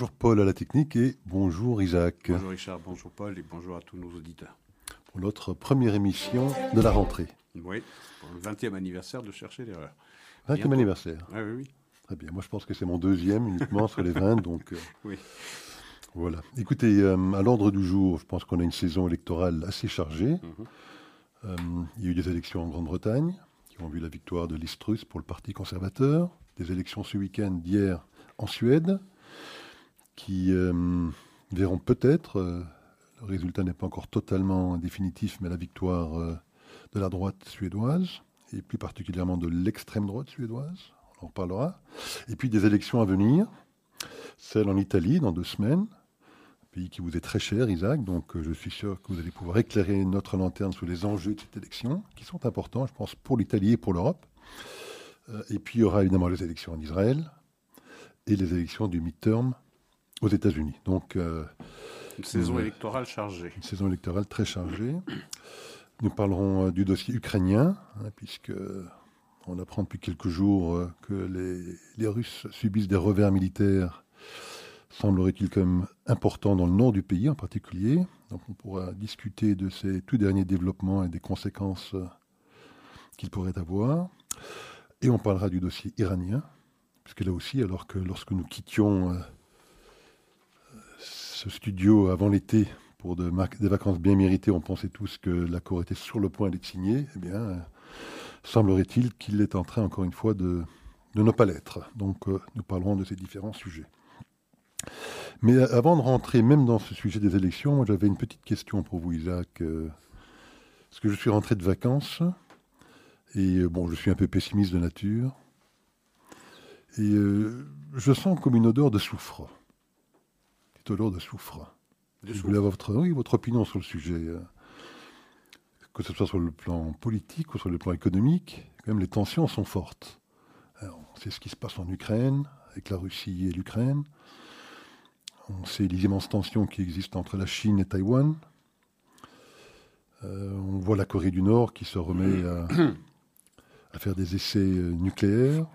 Bonjour Paul à la technique et bonjour Isaac. Bonjour Richard, bonjour Paul et bonjour à tous nos auditeurs. Pour notre première émission de la rentrée. Oui, pour le 20e anniversaire de Chercher l'erreur. 20e anniversaire Ah oui, oui. Très bien, moi je pense que c'est mon deuxième uniquement sur les 20, donc... euh, Oui. Voilà. Écoutez, euh, à l'ordre du jour, je pense qu'on a une saison électorale assez chargée. Mhm. Euh, il y a eu des élections en Grande-Bretagne qui ont vu la victoire de Listrus pour le Parti conservateur. Des élections ce week-end d'hier en Suède qui euh, verront peut-être, euh, le résultat n'est pas encore totalement définitif, mais la victoire euh, de la droite suédoise et plus particulièrement de l'extrême droite suédoise. On en reparlera. Et puis des élections à venir, celle en Italie dans deux semaines pays qui vous est très cher, Isaac. Donc, je suis sûr que vous allez pouvoir éclairer notre lanterne sur les enjeux de cette élection, qui sont importants, je pense, pour l'Italie et pour l'Europe. Et puis, il y aura évidemment les élections en Israël et les élections du midterm aux États-Unis. Donc, euh, Une saison Ouais. électorale chargée. une saison électorale très chargée. Nous parlerons euh, du dossier ukrainien, hein, puisque on apprend depuis quelques jours euh, que les, les Russes subissent des revers militaires, semblerait-il quand même importants dans le nord du pays en particulier. Donc on pourra discuter de ces tout derniers développements et des conséquences euh, qu'ils pourraient avoir. Et on parlera du dossier iranien, puisque là aussi, alors que lorsque nous quittions euh, ce studio avant l'été pour des vacances bien méritées, on pensait tous que l'accord était sur le point d'être signé. Eh bien, semblerait-il qu'il est en train, encore une fois, de, ne pas l'être. Donc, euh, nous parlerons de ces différents sujets. Mais avant de rentrer même dans ce sujet des élections, j'avais une petite question pour vous, Isaac. euh, parce que je suis rentré de vacances et euh, bon, je suis un peu pessimiste de nature. Et je sens comme une odeur de soufre. Petite odeur de soufre. De Je voulais avoir votre, oui, votre opinion sur le sujet. euh, Que ce soit sur le plan politique ou sur le plan économique, quand même les tensions sont fortes. Alors, on sait ce qui se passe en Ukraine, avec la Russie et l'Ukraine. On sait les immenses tensions qui existent entre la Chine et Taïwan. Euh, on voit la Corée du Nord qui se remet à, à faire des essais euh, nucléaires.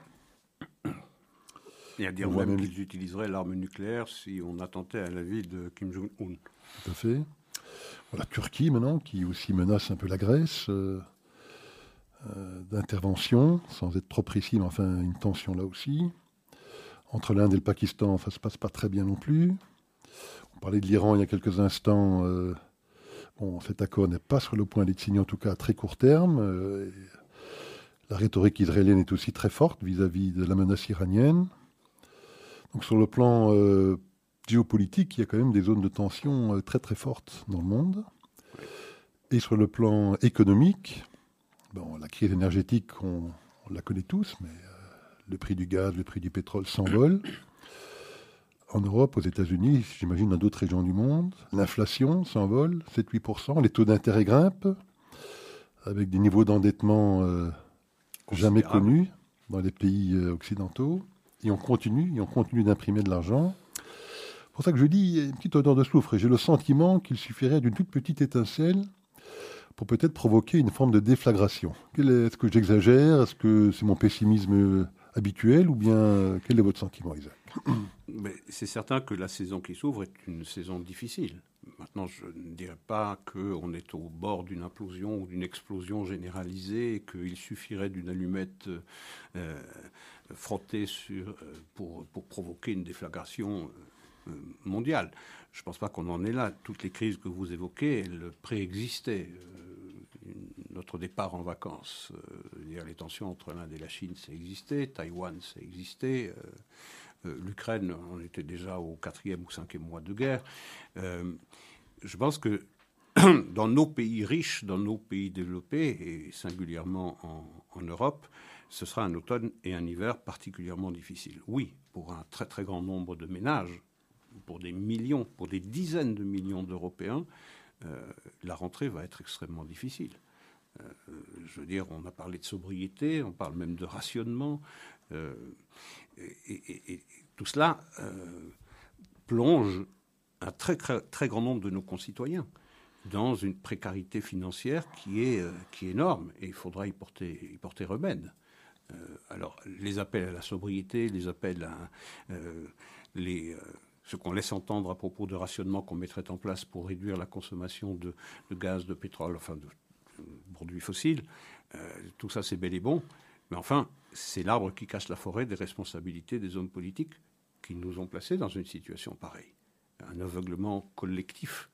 Et à dire On même même- qu'ils utiliseraient l'arme nucléaire si on attendait à la vie de Kim Jong-un. Tout à fait. Voilà, Turquie maintenant, qui aussi menace un peu la Grèce euh, euh, d'intervention, sans être trop précis, mais enfin une tension là aussi. Entre l'Inde et le Pakistan, ça se passe pas très bien non plus. On parlait de l'Iran il y a quelques instants. euh, bon, cet accord n'est pas sur le point d'être signé, en tout cas à très court terme. la rhétorique israélienne est aussi très forte vis-à-vis de la menace iranienne. Donc sur le plan euh, géopolitique, il y a quand même des zones de tension euh, très très fortes dans le monde. Et sur le plan économique, bon, la crise énergétique, on, on la connaît tous, mais euh, le prix du gaz, le prix du pétrole s'envolent. En Europe, aux États-Unis, j'imagine dans d'autres régions du monde, l'inflation s'envole, 7-8%, les taux d'intérêt grimpent, avec des niveaux d'endettement jamais connus dans les pays occidentaux. Et on continue, et on continue d'imprimer de l'argent. C'est pour ça que je dis, une petite odeur de soufre. Et j'ai le sentiment qu'il suffirait d'une toute petite étincelle pour peut-être provoquer une forme de déflagration. Est-ce que j'exagère? Est-ce que c'est mon pessimisme euh, habituel? Ou bien euh, quel est votre sentiment, Isaac? C'est certain que la saison qui s'ouvre est une saison difficile. Maintenant, je ne dirais pas qu'on est au bord d'une implosion ou d'une explosion généralisée qu'il suffirait d'une allumette euh, frottée sur, euh, pour, pour provoquer une déflagration euh, mondiale. Je ne pense pas qu'on en est là. Toutes les crises que vous évoquez, elles préexistaient. Euh, notre départ en vacances, euh, les tensions entre l'Inde et la Chine, ça existait. Taïwan, ça existait. euh, euh, L'Ukraine, on était déjà au quatrième ou cinquième mois de guerre. Euh, je pense que dans nos pays riches, dans nos pays développés, et singulièrement en, en Europe, ce sera un automne et un hiver particulièrement difficiles. Oui, pour un très très grand nombre de ménages, pour des millions, pour des dizaines de millions d'Européens, euh, la rentrée va être extrêmement difficile. Euh, je veux dire, on a parlé de sobriété, on parle même de rationnement. euh, et, tout cela plonge un très, très, grand nombre de nos concitoyens dans une précarité financière qui est, qui est énorme et il faudra y porter, y porter remède. Euh, alors, les appels à la sobriété, les appels à euh, euh, ce qu'on laisse entendre à propos de rationnement qu'on mettrait en place pour réduire la consommation de, gaz, de pétrole, enfin de, produits fossiles, tout ça c'est bel et bon. Mais enfin, c'est l'arbre qui cache la forêt des responsabilités des hommes politiques qui nous ont placés dans une situation pareille. Un aveuglement collectif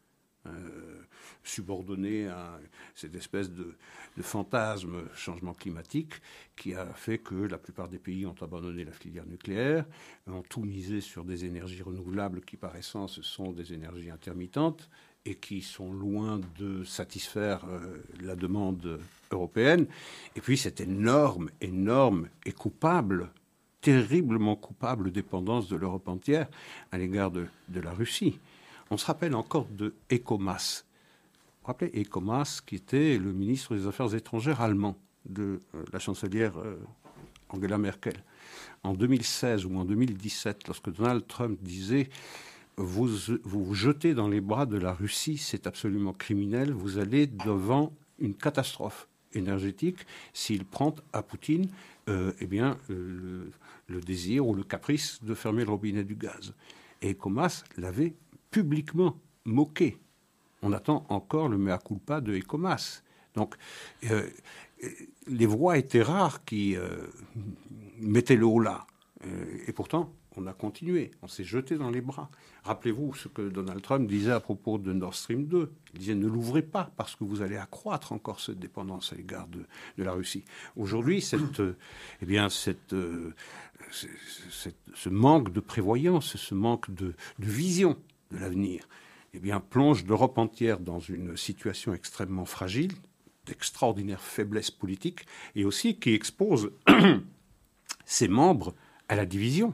subordonné à cette espèce de, fantasme changement climatique qui a fait que la plupart des pays ont abandonné la filière nucléaire, ont tout misé sur des énergies renouvelables qui par essence sont des énergies intermittentes et qui sont loin de satisfaire euh, la demande européenne. Et puis cette énorme, énorme et coupable terriblement coupable dépendance de l'Europe entière à l'égard de, de la Russie. On se rappelle encore de Ecomas. Rappelez Ecomas, qui était le ministre des Affaires étrangères allemand de euh, la chancelière euh, Angela Merkel. En 2016 ou en 2017, lorsque Donald Trump disait vous vous, jetez dans les bras de la Russie, c'est absolument criminel, vous allez devant une catastrophe énergétique s'il prend à Poutine euh, eh bien, le, désir ou le caprice de fermer le robinet du gaz. Et Comas l'avait publiquement moqué. On attend encore le mea culpa de Ecomas. Donc, euh, les voix étaient rares qui euh, mettaient le haut là. Euh, et pourtant, on a continué, on s'est jeté dans les bras. Rappelez-vous ce que Donald Trump disait à propos de Nord Stream 2. Il disait ne l'ouvrez pas parce que vous allez accroître encore cette dépendance à l'égard de, la Russie. Aujourd'hui, eh bien, cette, ce manque de prévoyance, ce manque de vision de l'avenir, eh bien, plonge l'Europe entière dans une situation extrêmement fragile, d'extraordinaire faiblesse politique, et aussi qui expose ses membres à la division.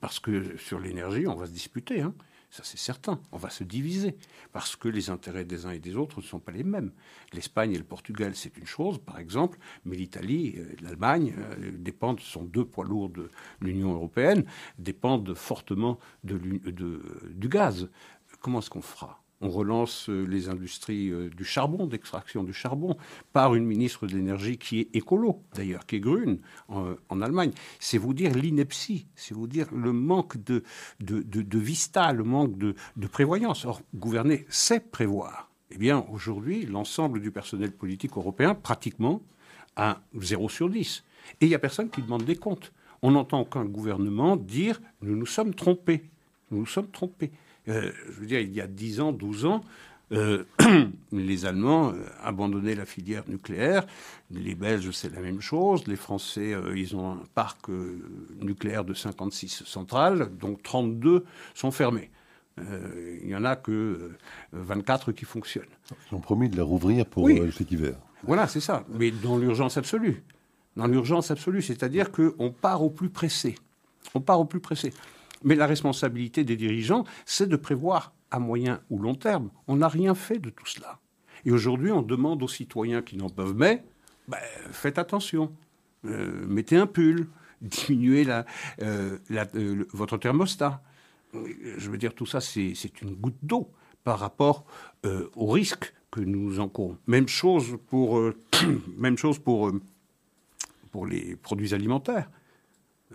Parce que sur l'énergie, on va se disputer. Hein. Ça, c'est certain. On va se diviser parce que les intérêts des uns et des autres ne sont pas les mêmes. L'Espagne et le Portugal, c'est une chose, par exemple, mais l'Italie l'Allemagne euh, dépendent, sont deux poids lourds de l'Union européenne, dépendent fortement de, du gaz. Comment est-ce qu'on fera? On relance euh, les industries euh, du charbon, d'extraction du charbon, par une ministre de l'énergie qui est écolo, d'ailleurs, qui est Grune, en, Allemagne. C'est vous dire l'ineptie, c'est vous dire le manque de, de, vista, le manque de, prévoyance. Or, gouverner, c'est prévoir. Eh bien, aujourd'hui, l'ensemble du personnel politique européen, pratiquement, a 0 sur 10. Et il n'y a personne qui demande des comptes. On n'entend aucun gouvernement dire nous nous sommes trompés. Nous nous sommes trompés. Euh, je veux dire, il y a 10 ans, 12 ans, euh, les Allemands euh, abandonnaient la filière nucléaire, les Belges c'est la même chose, les Français ils ont un parc nucléaire de 56 centrales, donc 32 sont fermés. Il n'y en a que 24 qui fonctionnent. Ils ont promis de les rouvrir pour cet hiver. Voilà, c'est ça, mais dans l'urgence absolue. Dans l'urgence absolue, c'est-à-dire qu'on part au plus pressé. On part au plus pressé. Mais la responsabilité des dirigeants, c'est de prévoir à moyen ou long terme. On n'a rien fait de tout cela. Et aujourd'hui, on demande aux citoyens qui n'en peuvent mais, ben, faites attention, euh, mettez un pull, diminuez euh, euh, votre thermostat. Je veux dire, tout ça, c'est une goutte d'eau par rapport au risque que nous encourons. Même chose pour, même chose pour les produits alimentaires.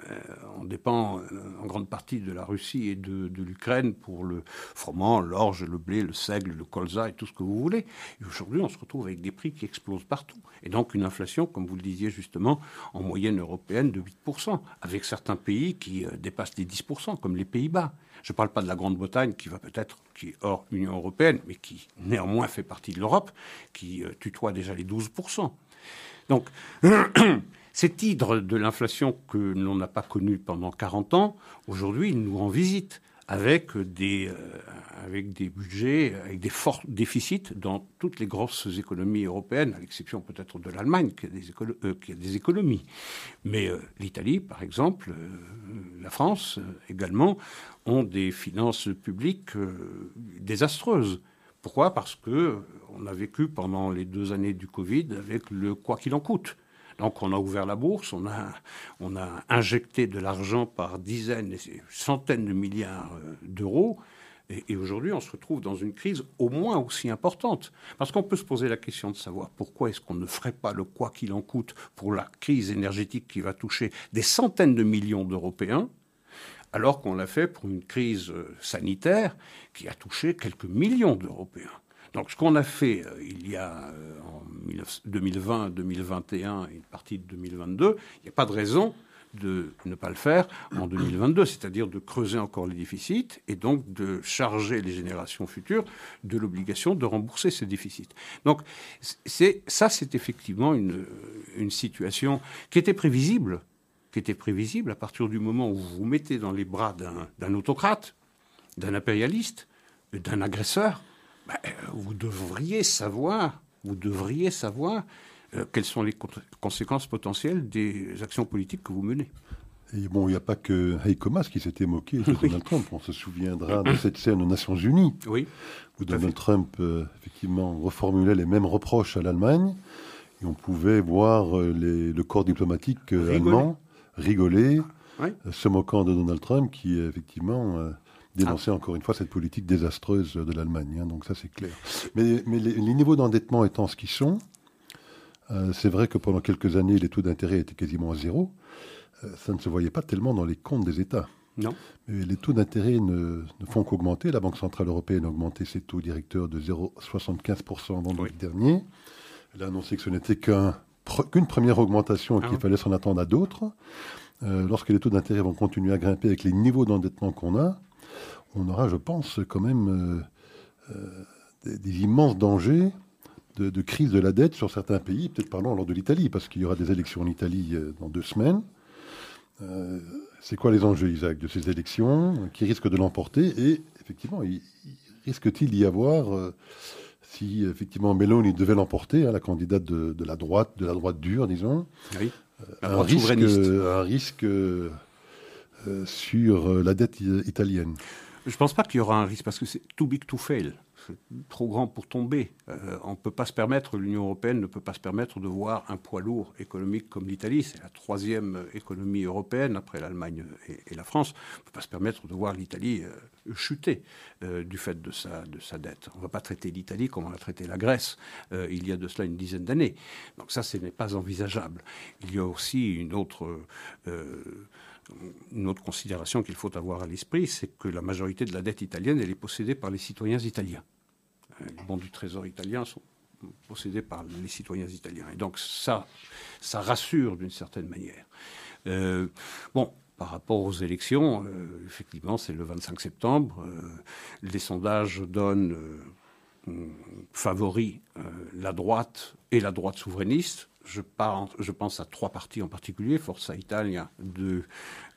Euh, on dépend euh, en grande partie de la Russie et de, l'Ukraine pour le froment, l'orge, le blé, le seigle, le colza et tout ce que vous voulez. Et aujourd'hui, on se retrouve avec des prix qui explosent partout. Et donc une inflation, comme vous le disiez justement, en moyenne européenne de 8%, avec certains pays qui euh, dépassent les 10%, comme les Pays-Bas. Je ne parle pas de la Grande-Bretagne, qui va peut-être, qui est hors Union européenne, mais qui néanmoins fait partie de l'Europe, qui tutoie déjà les 12%. Donc, Cet hydre de l'inflation que l'on n'a pas connu pendant 40 ans, aujourd'hui, il nous rend visite avec des, euh, budgets, avec des forts déficits dans toutes les grosses économies européennes, à l'exception peut-être de l'Allemagne qui, euh, a des économies. Mais euh, l'Italie, par exemple, la France également, ont des finances publiques désastreuses. Pourquoi? Parce que on a vécu pendant les deux années du Covid avec le quoi qu'il en coûte. Donc on a ouvert la bourse, on a, injecté de l'argent par dizaines et centaines de milliards euh, d'euros. Et, aujourd'hui, on se retrouve dans une crise au moins aussi importante. Parce qu'on peut se poser la question de savoir pourquoi est-ce qu'on ne ferait pas le quoi qu'il en coûte pour la crise énergétique qui va toucher des centaines de millions d'Européens, alors qu'on l'a fait pour une crise sanitaire qui a touché quelques millions d'Européens. Donc ce qu'on a fait il y a en 2020, 2021 et une partie de 2022, il n'y a pas de raison de ne pas le faire en 2022, c'est-à-dire de creuser encore les déficits et donc de charger les générations futures de l'obligation de rembourser ces déficits. Donc c'est, ça, c'est effectivement une, une situation qui était prévisible, qui était prévisible à partir du moment où vous vous mettez dans les bras d'un, autocrate, d'un impérialiste, d'un agresseur. Ben, vous devriez savoir, vous devriez savoir euh, quelles sont les conséquences potentielles des actions politiques que vous menez. Et bon, il n'y a pas que Heiko Maas qui s'était moqué de Donald Trump. On se souviendra de cette scène aux Nations Unies, oui, où Donald Trump, euh, effectivement, reformulait les mêmes reproches à l'Allemagne. Et on pouvait voir euh, le corps diplomatique allemand rigoler, se moquant de Donald Trump, qui, effectivement, dénonçait ah. encore une fois cette politique désastreuse de l'Allemagne. Hein. donc ça, c'est clair. Mais, mais les, les, niveaux d'endettement étant ce qu'ils sont, euh, c'est vrai que pendant quelques années, les taux d'intérêt étaient quasiment à zéro. Euh, ça ne se voyait pas tellement dans les comptes des États. Non. Mais les taux d'intérêt ne, font qu'augmenter. La Banque Centrale Européenne a augmenté ses taux directeurs de 0,75% vendredi dernier. Elle a annoncé que ce n'était qu'une première augmentation et qu'il ah fallait s'en attendre à d'autres. Euh, lorsque les taux d'intérêt vont continuer à grimper avec les niveaux d'endettement qu'on a, on aura, je pense, quand même des, immenses dangers de, crise de la dette sur certains pays, peut-être parlons lors de l'Italie, parce qu'il y aura des élections en Italie euh, dans deux semaines. Euh, c'est quoi les enjeux, Isaac, de ces élections Qui risquent de l'emporter? Et effectivement, il, risque-t-il d'y avoir, euh, si effectivement Meloni devait l'emporter, hein, la candidate de, la droite, de la droite dure, disons, un, risque, un, risque, sur la dette italienne? Je ne pense pas qu'il y aura un risque, parce que c'est too big to fail trop grand pour tomber. Euh, on peut pas se permettre, l'Union européenne ne peut pas se permettre de voir un poids lourd économique comme l'Italie. C'est la troisième économie européenne après l'Allemagne et, la France. On ne peut pas se permettre de voir l'Italie euh, chuter euh, du fait de sa, de sa dette. On ne va pas traiter l'Italie comme on a traité la Grèce il y a de cela une dizaine d'années. Donc ça, ce n'est pas envisageable. Il y a aussi une autre une autre considération qu'il faut avoir à l'esprit, c'est que la majorité de la dette italienne, elle est possédée par les citoyens italiens les bons du Trésor italien sont possédés par les citoyens italiens. Et donc ça, ça rassure d'une certaine manière. Euh, bon, par rapport aux élections, euh, effectivement, c'est le 25 septembre. Euh, les sondages donnent favoris la droite et la droite souverainiste je, pense à trois partis en particulier, Forza Italia de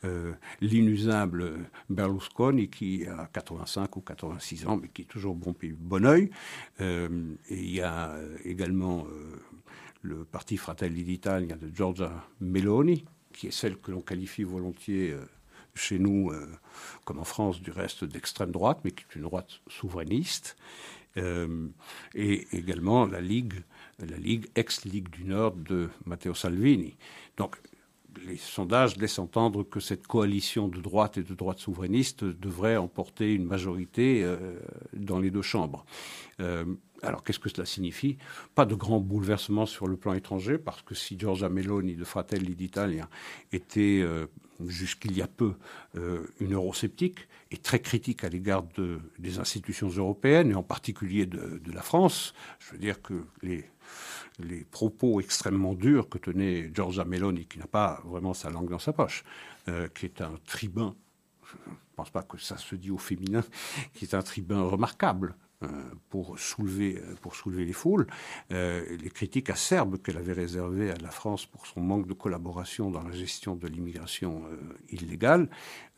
euh, l'inusable Berlusconi qui a 85 ou 86 ans, mais qui est toujours bon bon oeil. Euh, il y a également euh, le parti Fratelli d'Italia de Giorgia Meloni, qui est celle que l'on qualifie volontiers chez nous, comme en France, du reste d'extrême droite, mais qui est une droite souverainiste. et également la Ligue la Ligue, ex-Ligue du Nord de Matteo Salvini. Donc, les sondages laissent entendre que cette coalition de droite et de droite souverainiste devrait emporter une majorité euh, dans les deux chambres. Euh, alors qu'est-ce que cela signifie? Pas de grands bouleversements sur le plan étranger, parce que si Giorgia Meloni de Fratelli d'Italia était euh, jusqu'il y a peu une eurosceptique et très critique à l'égard des institutions européennes, et en particulier de, la France, je veux dire que les les propos extrêmement durs que tenait Giorgia Meloni, qui n'a pas vraiment sa langue dans sa poche, euh, qui est un tribun, je ne pense pas que ça se dit au féminin, qui est un tribun remarquable. Euh, pour, soulever, euh, pour soulever les foules, les critiques acerbes qu'elle avait réservées à la France pour son manque de collaboration dans la gestion de l'immigration illégale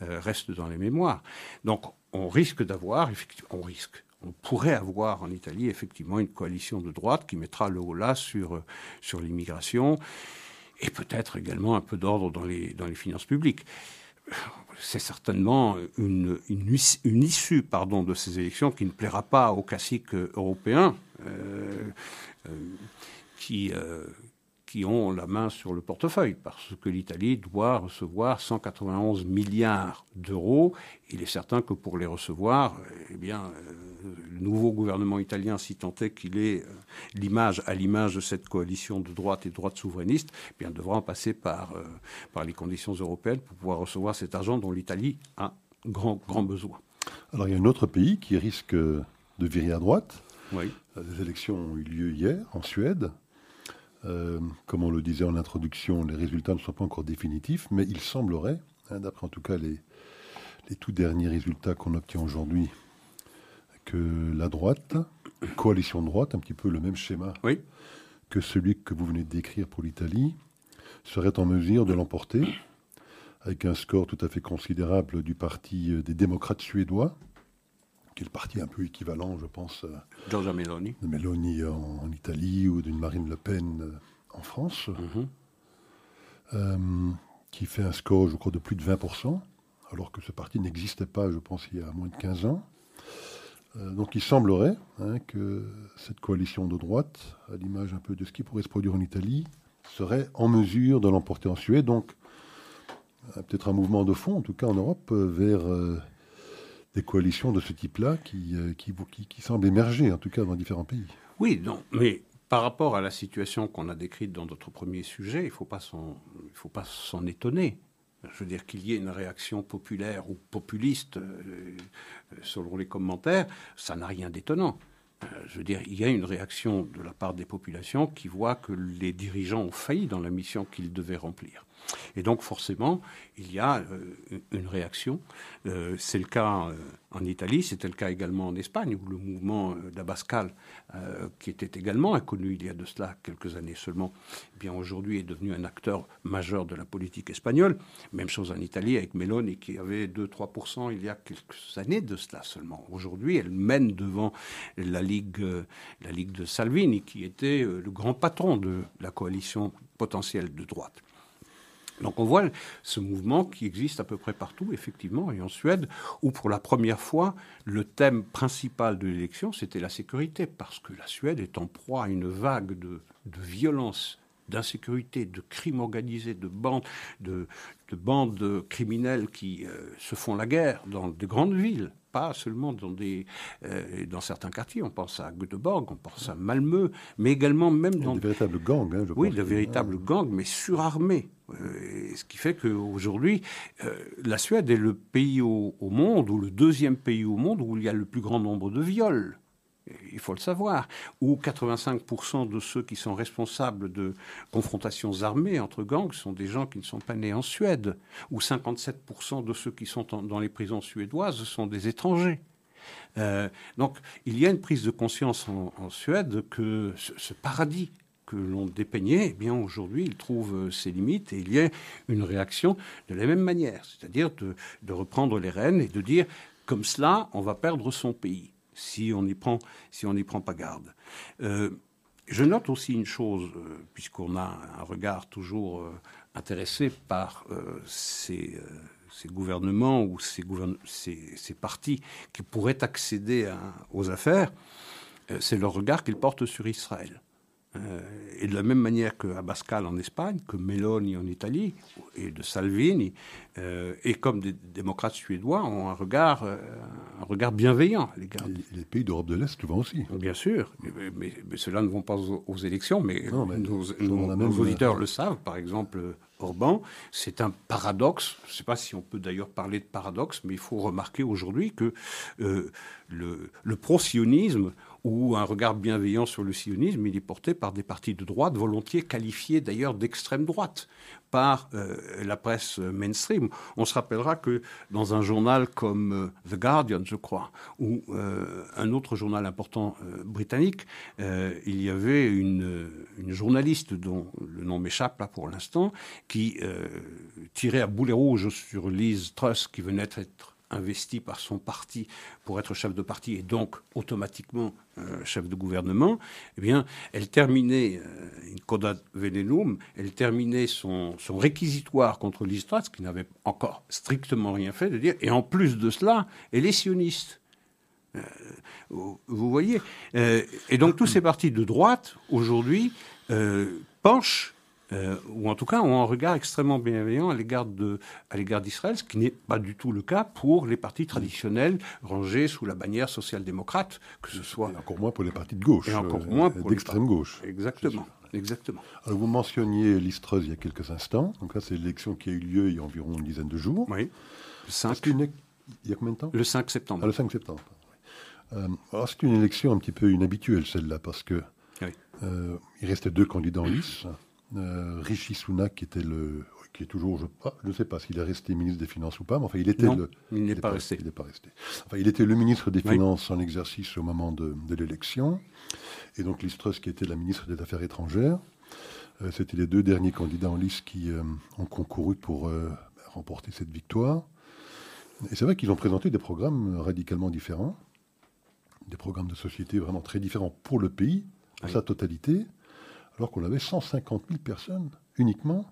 restent dans les mémoires. Donc on risque d'avoir, on risque, on pourrait avoir en Italie effectivement une coalition de droite qui mettra le haut là sur, sur l'immigration et peut-être également un peu d'ordre dans les, dans les finances publiques. C'est certainement une, issue pardon, de ces élections qui ne plaira pas aux classiques européens euh, euh, qui, euh, qui ont la main sur le portefeuille, parce que l'Italie doit recevoir 191 milliards d'euros. Il est certain que pour les recevoir, eh bien, euh, le nouveau gouvernement italien, si tant est qu'il est euh, l'image à l'image de cette coalition de droite et droite souverainiste, eh bien, devra en passer par, euh, par les conditions européennes pour pouvoir recevoir cet argent dont l'Italie a grand, grand besoin. Alors il y a un autre pays qui risque de virer à droite. Oui. Les élections ont eu lieu hier en Suède. Euh, comme on le disait en introduction, les résultats ne sont pas encore définitifs, mais il semblerait, hein, d'après en tout cas les, les tout derniers résultats qu'on obtient aujourd'hui, que la droite, coalition droite, un petit peu le même schéma oui. que celui que vous venez de décrire pour l'Italie, serait en mesure de l'emporter avec un score tout à fait considérable du parti des démocrates suédois, qui est le parti un peu équivalent, je pense, Giorgia Meloni. de Meloni en, en Italie ou d'une Marine Le Pen euh, en France, Mhm. euh, qui fait un score, je crois, de plus de 20%, alors que ce parti n'existait pas, je pense, il y a moins de 15 ans. Euh, donc il semblerait hein, que cette coalition de droite, à l'image un peu de ce qui pourrait se produire en Italie, serait en mesure de l'emporter en Suède. Donc euh, peut-être un mouvement de fond, en tout cas en Europe, euh, vers euh, des coalitions de ce type-là qui, euh, qui, qui, semblent émerger, en tout cas dans différents pays. Oui, non, mais par rapport à la situation qu'on a décrite dans notre premier sujet, il ne faut pas s'en étonner. Je veux dire qu'il y ait une réaction populaire ou populiste, euh, selon les commentaires, ça n'a rien d'étonnant. Euh, Je veux dire, il y a une réaction de la part des populations qui voient que les dirigeants ont failli dans la mission qu'ils devaient remplir. Et donc forcément, il y a euh, une réaction. Euh, c'est le cas euh, en Italie, c'était le cas également en Espagne, où le mouvement d'Abascal, qui était également inconnu il y a de cela quelques années seulement, eh bien aujourd'hui est devenu un acteur majeur de la politique espagnole. Même chose en Italie avec Meloni, qui avait 2-3% il y a quelques années de cela seulement. Aujourd'hui, elle mène devant la Ligue, la Ligue de Salvini, qui était le grand patron de la coalition potentielle de droite. Donc on voit ce mouvement qui existe à peu près partout, effectivement, et en Suède, où pour la première fois, le thème principal de l'élection, c'était la sécurité, parce que la Suède est en proie à une vague de, violence, d'insécurité, de crimes organisés, de bandes, de, de bandes criminelles qui euh, se font la guerre dans de grandes villes, pas seulement dans, des, euh, dans certains quartiers. On pense à Göteborg, on pense à Malmö, mais également même dans des véritables gangs, hein, je oui, pense. de véritables gangs, mais surarmés. Euh, ce qui fait qu'aujourd'hui, euh, la Suède est le pays au, au monde, ou le deuxième pays au monde, où il y a le plus grand nombre de viols. Il faut le savoir. Où 85% de ceux qui sont responsables de confrontations armées entre gangs sont des gens qui ne sont pas nés en Suède. Où 57% de ceux qui sont dans les prisons suédoises sont des étrangers. Euh, donc, il y a une prise de conscience en, Suède que ce, paradis que l'on dépeignait, eh bien aujourd'hui, il trouve euh, ses limites et il y a une réaction de la même manière, c'est-à-dire de reprendre les rênes et de dire comme cela, on va perdre son pays si on n'y prend, si prend pas garde. Euh, je note aussi une chose, euh, puisqu'on a un regard toujours euh, intéressé par ces, gouvernements ou ces, partis qui pourraient accéder aux affaires, c'est le regard qu'ils portent sur Israël. Euh, et de la même manière que Abascal en Espagne, que Meloni en Italie, et de Salvini, euh, et comme des démocrates suédois ont un regard, euh, un regard bienveillant à l'égard les pays d'Europe de l'Est souvent aussi. Bien sûr, mais, mais- mais ceux-là ne vont pas aux, aux élections, mais, Non, mais nos, auditeurs le savent. Par exemple, Orban, c'est un paradoxe. Je ne sais pas si on peut d'ailleurs parler de paradoxe, mais il faut remarquer aujourd'hui que le, le pro-sionisme ou un regard bienveillant sur le sionisme, il est porté par des partis de droite, volontiers qualifiés d'ailleurs d'extrême droite par euh, la presse mainstream. On se rappellera que dans un journal comme euh, The Guardian, je crois, ou euh, un autre journal important britannique, il y avait une, journaliste dont le nom m'échappe là pour l'instant, qui tirait à boulet rouge sur Liz Truss, qui venait d'être investi par son parti pour être chef de parti et donc automatiquement euh, chef de gouvernement, eh bien, elle terminait euh, coda venenum, elle terminait son, réquisitoire contre Liz Truss, qui n'avait encore strictement rien fait, de dire, et en plus de cela, elle est sioniste. Euh, vous voyez Euh, Et donc tous ces partis de droite, aujourd'hui, penchent euh, ou en tout cas ont un regard extrêmement bienveillant à l'égard d'Israël, ce qui n'est pas du tout le cas pour les partis traditionnels rangés sous la bannière social-démocrate, que ce soit... Et encore moins pour les partis de gauche, et encore moins euh, pour d'extrême gauche. Exactement. Exactement. Alors vous mentionniez Listreuse il y a quelques instants. Donc là, c'est l'élection qui a eu lieu il y a environ une dizaine de jours. Oui. Le 5. Il y a combien de temps? Le 5 septembre. Ah, le 5 septembre. Euh, alors c'est une élection un petit peu inhabituelle celle-là parce que euh, il restait deux candidats en lice. Euh, Rishi Sunak qui était le qui est toujours, je ne sais pas s'il est resté ministre des Finances ou pas, mais enfin il était le, il n'est pas, resté. Il n'est pas resté. Enfin, il était le ministre des Finances en exercice au moment de, l'élection, et donc Liz Truss qui était la ministre des Affaires étrangères. Euh, c'était les deux derniers candidats en lice qui ont concouru pour remporter cette victoire. Et c'est vrai qu'ils ont présenté des programmes radicalement différents des programmes de société vraiment très différents pour le pays, en sa totalité, alors qu'on avait 150 000 personnes uniquement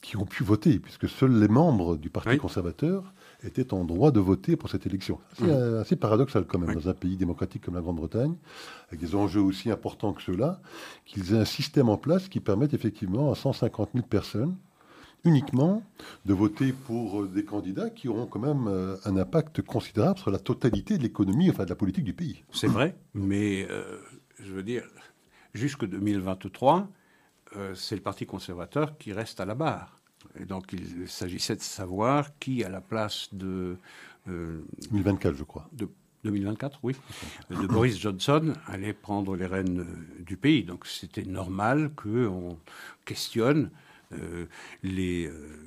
qui ont pu voter, puisque seuls les membres du Parti conservateur étaient en droit de voter pour cette élection. C'est mmh. assez paradoxal quand même dans un pays démocratique comme la Grande-Bretagne, avec des enjeux aussi importants que ceux-là, qu'ils aient un système en place qui permette effectivement à 150 000 personnes uniquement de voter pour euh, des candidats qui auront quand même euh, un impact considérable sur la totalité de l'économie, enfin de la politique du pays. C'est vrai, mais euh, je veux dire, jusque 2023, c'est le Parti conservateur qui reste à la barre. Et donc il s'agissait de savoir qui, à la place de... 2024, je crois. De, 2024, oui, de Boris Johnson allait prendre les rênes du pays. Donc c'était normal qu'on questionne euh, les, euh,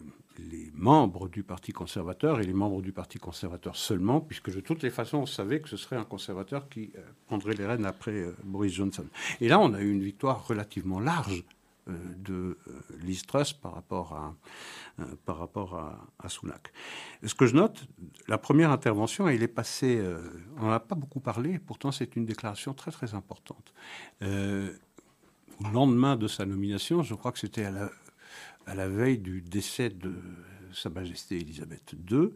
les membres du Parti conservateur et les membres du Parti conservateur seulement, puisque de toutes les façons, on savait que ce serait un conservateur qui euh, prendrait les rênes après Boris Johnson. Et là, on a eu une victoire relativement large de Liz Truss par rapport à, par rapport à, Sunak. Ce que je note, la première intervention, elle est passée, on n'en a pas beaucoup parlé, pourtant c'est une déclaration très très importante. au lendemain de sa nomination, je crois que c'était à la à la veille du décès de Sa Majesté Elisabeth II,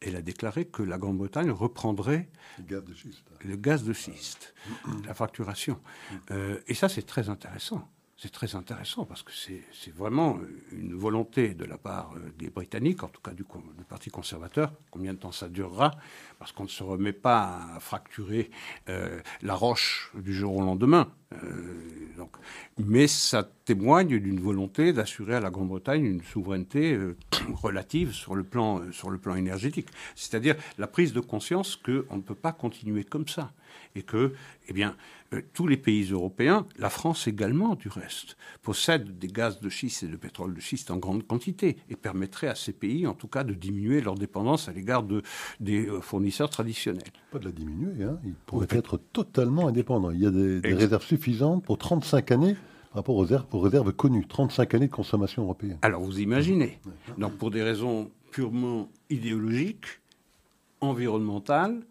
elle a déclaré que la Grande-Bretagne reprendrait le gaz de schiste, le gaz de schiste la facturation. Euh, et ça, c'est très intéressant c'est très intéressant parce que c'est vraiment une volonté de la part euh, des Britanniques, en tout cas du, Parti conservateur. Combien de temps ça durera Parce qu'on ne se remet pas à fracturer euh, la roche du jour au lendemain. Euh, donc, mais ça témoigne d'une volonté d'assurer à la Grande-Bretagne une souveraineté relative sur le plan, sur le plan énergétique. C'est-à-dire la prise de conscience qu'on ne peut pas continuer comme ça et que, eh bien, euh, tous les pays européens, la France également du reste, possèdent des gaz de schiste et de pétrole de schiste en grande quantité et permettraient à ces pays, en tout cas, de diminuer leur dépendance à l'égard de, des euh, fournisseurs traditionnels. Pas de la diminuer, hein. ils pourraient être totalement indépendants. Il y a des, réserves suffisantes pour 35 années par rapport aux réserves, aux réserves connues, 35 années de consommation européenne. Alors vous imaginez, donc pour des raisons purement idéologiques, environnementales,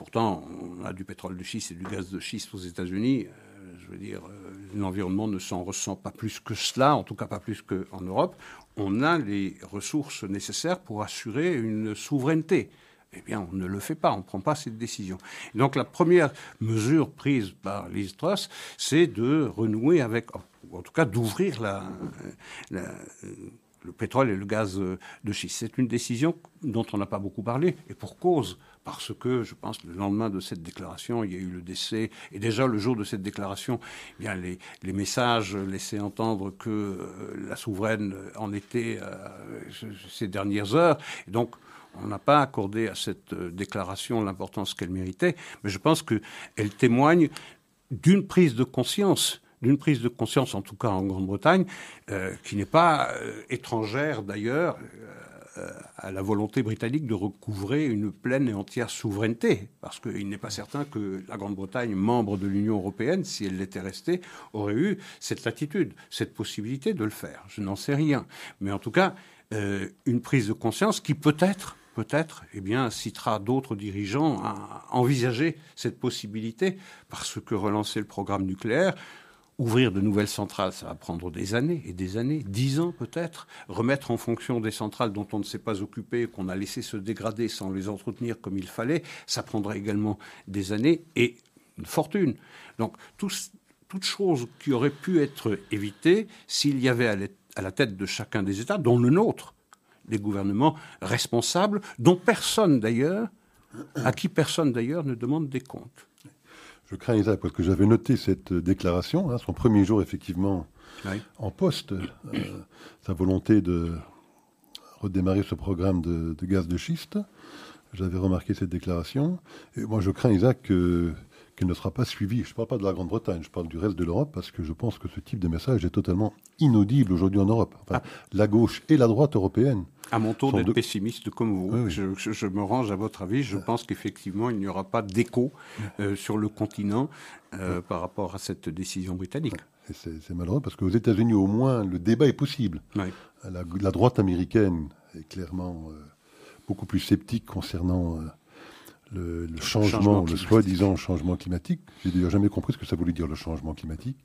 Pourtant, on a du pétrole de schiste et du gaz de schiste aux États-Unis. Euh, je veux dire, euh, l'environnement ne s'en ressent pas plus que cela, en tout cas pas plus qu'en Europe. On a les ressources nécessaires pour assurer une souveraineté. Eh bien, on ne le fait pas, on ne prend pas cette décision. donc, la première mesure prise par Liz Truss, c'est de renouer avec, ou en tout cas d'ouvrir le pétrole et le gaz de schiste. C'est une décision dont on n'a pas beaucoup parlé, et pour cause parce que je pense le lendemain de cette déclaration, il y a eu le décès, et déjà le jour de cette déclaration, eh bien les, messages laissaient entendre que euh, la souveraine en était euh, ces dernières heures, et donc on n'a pas accordé à cette euh, déclaration l'importance qu'elle méritait, mais je pense qu'elle témoigne d'une prise de conscience d'une prise de conscience, en tout cas en Grande-Bretagne, qui n'est pas étrangère d'ailleurs euh, à la volonté britannique de recouvrer une pleine et entière souveraineté, parce qu'il n'est pas certain que la Grande-Bretagne, membre de l'Union européenne, si elle l'était restée, aurait eu cette latitude, cette possibilité de le faire. Je n'en sais rien. Mais en tout cas, euh, une prise de conscience qui peut-être peut-être, eh bien, citera d'autres dirigeants à envisager cette possibilité, parce que relancer le programme nucléaire, Ouvrir de nouvelles centrales, ça va prendre des années et des années, dix ans peut-être. Remettre en fonction des centrales dont on ne s'est pas occupé, qu'on a laissé se dégrader sans les entretenir comme il fallait, ça prendra également des années et une fortune. Donc, toutes choses qui auraient pu être évitées s'il y avait à à la tête de chacun des États, dont le nôtre, des gouvernements responsables, dont personne d'ailleurs, à qui personne d'ailleurs ne demande des comptes. Je crains Isaac parce que j'avais noté cette déclaration, hein, son premier jour effectivement en poste, euh, sa volonté de redémarrer ce programme de, gaz de schiste. J'avais remarqué cette déclaration. Et moi, je crains, Isaac, qu'elle ne sera pas suivie. Je ne parle pas de la Grande-Bretagne, je parle du reste de l'Europe, parce que je pense que ce type de message est totalement inaudible aujourd'hui en Europe. Ah. La gauche et la droite européenne. À mon tour d'être pessimiste comme vous, Je, me range à votre avis. Je pense qu'effectivement, il n'y aura pas d'écho euh, sur le continent euh, par rapport à cette décision britannique. C'est malheureux parce qu'aux États-Unis, au moins, le débat est possible. La, droite américaine est clairement euh, beaucoup plus sceptique concernant le, changement, le, soi-disant changement climatique. J'ai d'ailleurs jamais compris ce que ça voulait dire le changement climatique.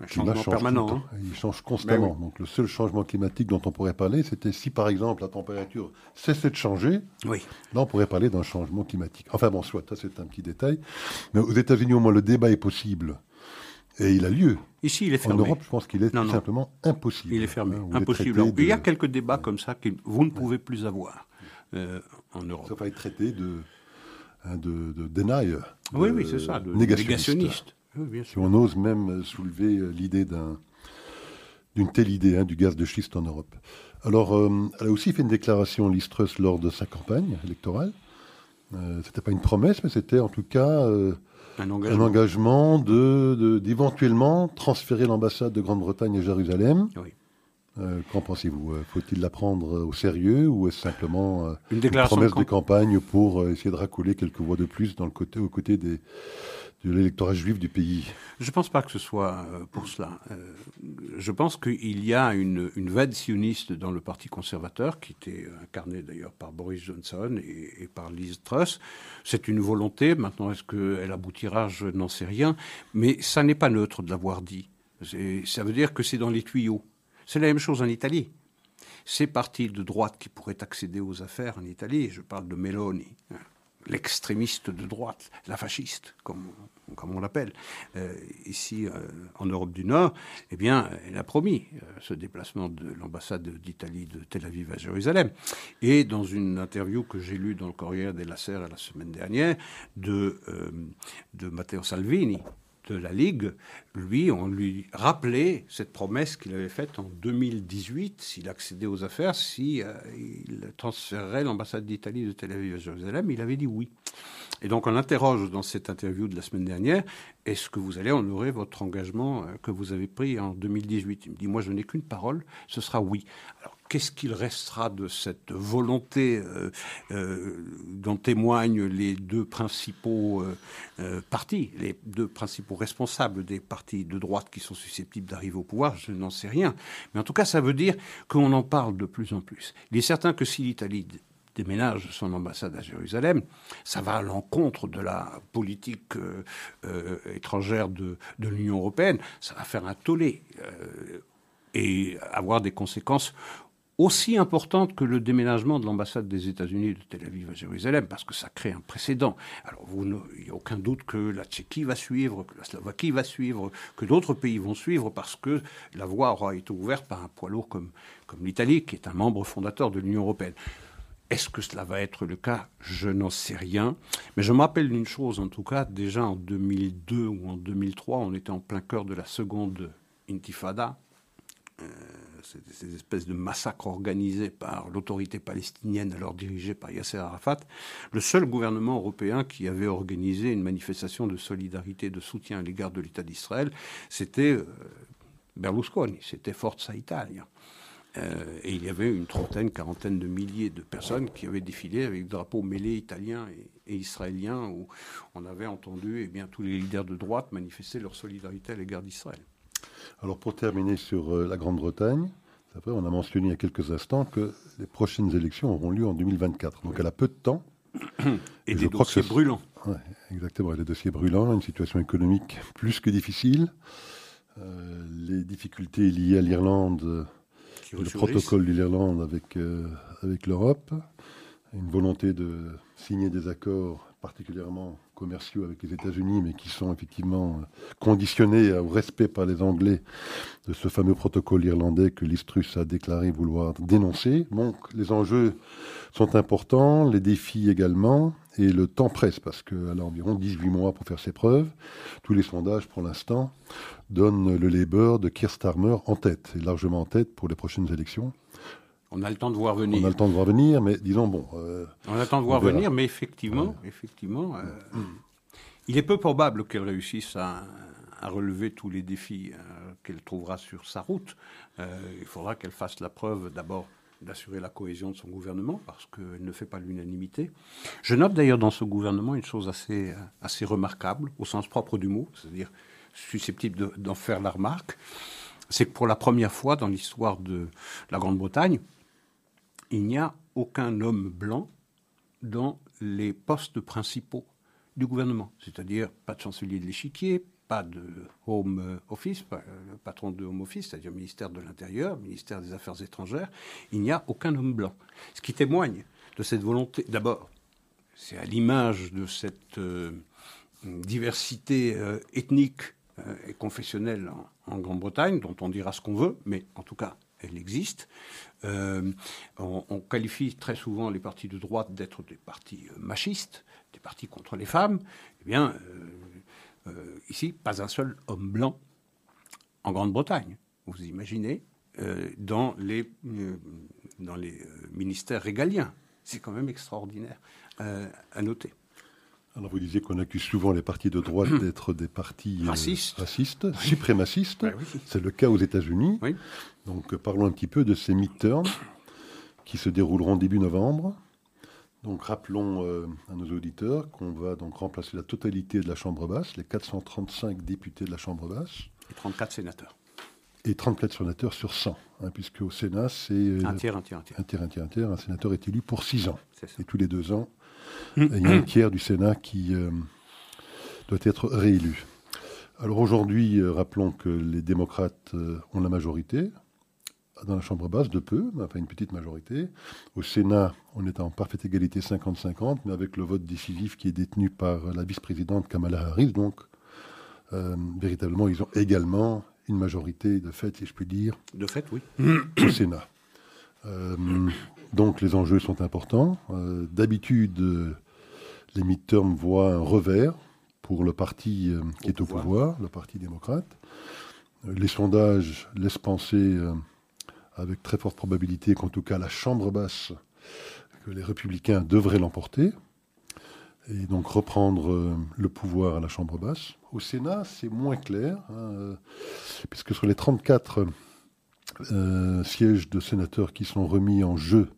Un changement permanent. Hein. Il change constamment. Ben Donc le seul changement climatique dont on pourrait parler, c'était si par exemple la température cessait de changer. Oui. Là, on pourrait parler d'un changement climatique. Enfin bon, soit, ça c'est un petit détail. Mais aux États-Unis, au moins, le débat est possible. Et il a lieu. Ici, il est fermé. En Europe, je pense qu'il est tout simplement impossible. Il est fermé. Hein, Impossible. Il y a quelques débats comme ça que vous ne pouvez plus avoir euh, en Europe. Ça va être traité de, hein, de, de deny. Oui, oui, c'est ça, de négationniste si on ose même soulever euh, l'idée d'une telle idée hein, du gaz de schiste en Europe. Alors, euh, elle a aussi fait une déclaration, Listrus, lors de sa campagne électorale. Euh, ce n'était pas une promesse, mais c'était en tout cas un engagement, d'éventuellement transférer l'ambassade de Grande-Bretagne à Jérusalem. Qu'en pensez-vous? Faut-il la prendre au sérieux ou est-ce simplement une, promesse de, campagne pour essayer de racoler quelques voix de plus dans le côté, aux côtés des, de l'électorat juif du pays? Je ne pense pas que ce soit euh, pour cela. Euh, je pense qu'il y a une, une veine sioniste dans le Parti conservateur, qui était incarnée d'ailleurs par Boris Johnson et, par Liz Truss. C'est une volonté. Maintenant, est-ce qu'elle aboutira? Je n'en sais rien. Mais ça n'est pas neutre de l'avoir dit. Ça veut dire que c'est dans les tuyaux. C'est la même chose en Italie. Ces partis de droite qui pourraient accéder aux affaires en Italie, je parle de Meloni, hein, l'extrémiste de droite, la fasciste, comme, comme on l'appelle, euh, ici euh, en Europe du Nord, eh bien, elle a promis euh, ce déplacement de l'ambassade d'Italie de Tel Aviv à Jérusalem. Et dans une interview que j'ai lue dans le Corriere della Sera la semaine dernière de, de Matteo Salvini, de la Ligue, lui, on lui rappelait cette promesse qu'il avait faite en 2018, s'il accédait aux affaires, si euh, il transférerait l'ambassade d'Italie de Tel Aviv à Jérusalem. Il avait dit oui. Et donc on l'interroge dans cette interview de la semaine dernière, est-ce que vous allez honorer votre engagement euh, que vous avez pris en 2018 Il me dit, moi je n'ai qu'une parole, ce sera oui. Qu'est-ce qu'il restera de cette volonté euh, euh, dont témoignent les deux principaux partis, les deux principaux responsables des partis de droite qui sont susceptibles d'arriver au pouvoir? Je n'en sais rien. Mais en tout cas, ça veut dire qu'on en parle de plus en plus. Il est certain que si l'Italie déménage son ambassade à Jérusalem, ça va à l'encontre de la politique euh, euh, étrangère de, l'Union européenne, ça va faire un tollé euh, et avoir des conséquences aussi importantes que le déménagement de l'ambassade des États-Unis de Tel Aviv à Jérusalem, parce que ça crée un précédent. Alors, il n'y a aucun doute que la Tchéquie va suivre, que la Slovaquie va suivre, que d'autres pays vont suivre, parce que la voie aura été ouverte par un poids lourd comme, l'Italie, qui est un membre fondateur de l'Union européenne. Est-ce que cela va être le cas? Je n'en sais rien. Mais je me rappelle d'une chose, en tout cas, déjà en 2002 ou en 2003, on était en plein cœur de la seconde intifada. Euh, ces espèces de massacres organisés par l'autorité palestinienne, alors dirigée par Yasser Arafat. Le seul gouvernement européen qui avait organisé une manifestation de solidarité, de soutien à l'égard de l'État d'Israël, c'était euh, Berlusconi, c'était Forza Italia. Euh, et il y avait une trentaine, quarantaine de milliers de personnes qui avaient défilé avec des drapeaux mêlés italiens et, israéliens, où on avait entendu eh bien, tous les leaders de droite manifester leur solidarité à l'égard d'Israël. Alors pour terminer sur euh, la Grande-Bretagne, on a mentionné il y a quelques instants que les prochaines élections auront lieu en 2024. Donc elle a peu de temps. Et, des dossiers brûlants. exactement, des dossiers brûlants, une situation économique plus que difficile. Euh, les difficultés liées à l'Irlande le protocole de l'Irlande avec, euh, avec l'Europe, une volonté de signer des accords particulièrement commerciaux avec les États-Unis, mais qui sont effectivement conditionnés au respect par les Anglais de ce fameux protocole irlandais que l'Istrus a déclaré vouloir dénoncer. Donc les enjeux sont importants, les défis également, et le temps presse, parce qu'elle a environ 18 mois pour faire ses preuves. Tous les sondages, pour l'instant, donnent le Labour de Keir Starmer en tête, et largement en tête pour les prochaines élections. On a le temps de voir venir. On a le temps de voir venir, mais disons bon. Euh, on a le temps de voir venir, mais effectivement, effectivement, euh, il est peu probable qu'elle réussisse à, relever tous les défis euh, qu'elle trouvera sur sa route. il faudra qu'elle fasse la preuve d'abord d'assurer la cohésion de son gouvernement, parce qu'elle ne fait pas l'unanimité. Je note d'ailleurs dans ce gouvernement une chose assez, assez remarquable, au sens propre du mot, c'est-à-dire susceptible d'en faire la remarque, c'est que pour la première fois dans l'histoire de la Grande-Bretagne, il n'y a aucun homme blanc dans les postes principaux du gouvernement. C'est-à-dire pas de chancelier de l'échiquier, pas de Home Office, pas le patron de Home Office, c'est-à-dire ministère de l'Intérieur, ministère des Affaires étrangères. Il n'y a aucun homme blanc. Ce qui témoigne de cette volonté, d'abord, c'est à l'image de cette euh, diversité euh, ethnique euh, et confessionnelle en Grande-Bretagne, dont on dira ce qu'on veut, mais en tout cas, elle existe. Euh, on, qualifie très souvent les partis de droite d'être des partis euh, machistes, des partis contre les femmes. Eh bien, euh, ici, pas un seul homme blanc en Grande-Bretagne. Vous imaginez, dans les, dans les ministères régaliens. C'est quand même extraordinaire à noter. Alors vous disiez qu'on accuse souvent les partis de droite d'être des partis racistes, suprémacistes. C'est le cas aux États-Unis. Oui. Donc parlons un petit peu de ces midterms qui se dérouleront début novembre. Donc rappelons euh, à nos auditeurs qu'on va donc remplacer la totalité de la Chambre basse, les 435 députés de la Chambre basse. Et 34 sénateurs. Et 34 sénateurs sur 100, hein, puisque au Sénat, c'est... Euh, un tiers, un tiers, un tiers. Un tiers, un tiers, un tiers. Un sénateur est élu pour 6 ans. Et tous les deux ans, il y a un tiers du Sénat qui euh, doit être réélu. Alors aujourd'hui, rappelons que les démocrates ont la majorité, dans la Chambre basse de peu, enfin une petite majorité. Au Sénat, on est en parfaite égalité 50-50, mais avec le vote décisif qui est détenu par la vice-présidente Kamala Harris. Donc, euh, véritablement, ils ont également une majorité de fait, si je puis dire. De fait, oui. Au Sénat. Euh, donc, les enjeux sont importants. Euh, d'habitude, les midterms voient un revers pour le parti qui est au pouvoir, le Parti démocrate. Les sondages laissent penser avec très forte probabilité qu'en tout cas la Chambre basse, que les républicains devraient l'emporter, et donc reprendre euh, le pouvoir à la Chambre basse. Au Sénat, c'est moins clair, hein, euh, puisque sur les 34 euh, sièges de sénateurs qui sont remis en jeu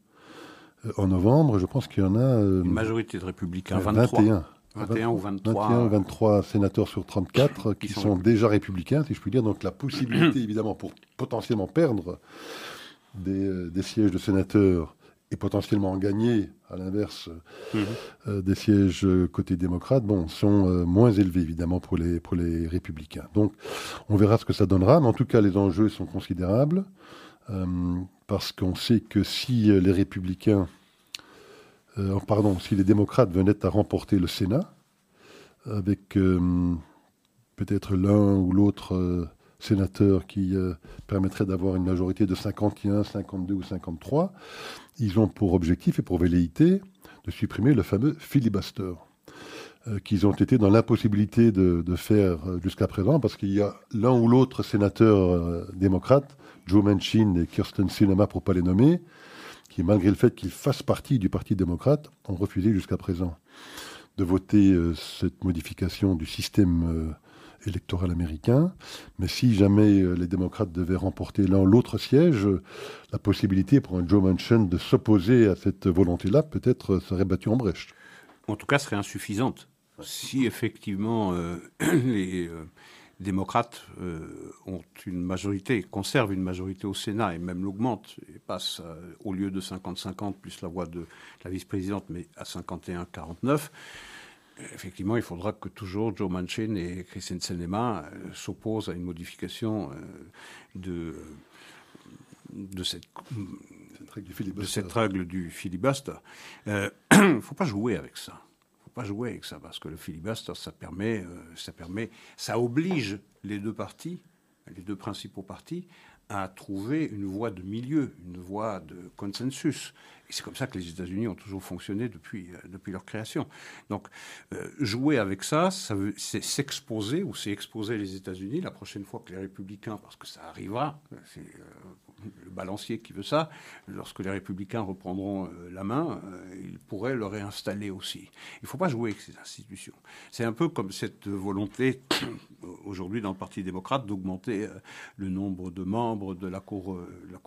en novembre, je pense qu'il y en a... Une majorité de républicains, 23. 21. 21 ou 23. 21 ou 23 sénateurs sur 34 qui, sont, déjà républicains, si je puis dire. Donc la possibilité, évidemment, pour potentiellement perdre des, des, sièges de sénateurs et potentiellement en gagner, à l'inverse, mhm. euh, des sièges côté démocrate, bon, sont euh, moins élevés, évidemment, pour les, pour les républicains. Donc, on verra ce que ça donnera, mais en tout cas, les enjeux sont considérables, euh, parce qu'on sait que si les républicains, pardon, si les démocrates venaient à remporter le Sénat, avec peut-être l'un ou l'autre sénateur qui permettrait d'avoir une majorité de 51, 52 ou 53, ils ont pour objectif et pour velléité de supprimer le fameux filibuster euh, qu'ils ont été dans l'impossibilité de, faire euh, jusqu'à présent, parce qu'il y a l'un ou l'autre sénateur euh, démocrate, Joe Manchin et Kirsten Sinema pour pas les nommer, qui malgré le fait qu'ils fassent partie du Parti démocrate, ont refusé jusqu'à présent de voter cette modification du système électoral américain. Mais si jamais euh, les démocrates devaient remporter l'un ou l'autre siège, euh, la possibilité pour un Joe Manchin de s'opposer à cette volonté-là peut-être euh, serait battue en brèche. En tout cas, serait insuffisante. Si effectivement les démocrates ont une majorité, conservent une majorité au Sénat et même l'augmentent et passent au lieu de 50-50 plus la voix de la vice-présidente, mais à 51-49, effectivement, il faudra que toujours Joe Manchin et Christine Senema euh, s'opposent à une modification euh, de, de cette, de cette règle du filibuster. Il euh, ne faut pas jouer avec ça. Il faut pas jouer avec ça parce que le filibuster, ça permet, euh, ça permet, ça oblige les deux partis, les deux principaux partis, à trouver une voie de milieu, une voie de consensus. Et c'est comme ça que les États-Unis ont toujours fonctionné depuis, euh, depuis leur création. Donc, euh, jouer avec ça, ça c'est s'exposer, ou c'est exposer les États-Unis la prochaine fois que les républicains, parce que ça arrivera, c'est euh, le balancier qui veut ça, lorsque les républicains reprendront euh, la main, euh, ils pourraient le réinstaller aussi. Il ne faut pas jouer avec ces institutions. C'est un peu comme cette volonté aujourd'hui dans le Parti démocrate d'augmenter euh, le nombre de membres de la Cour,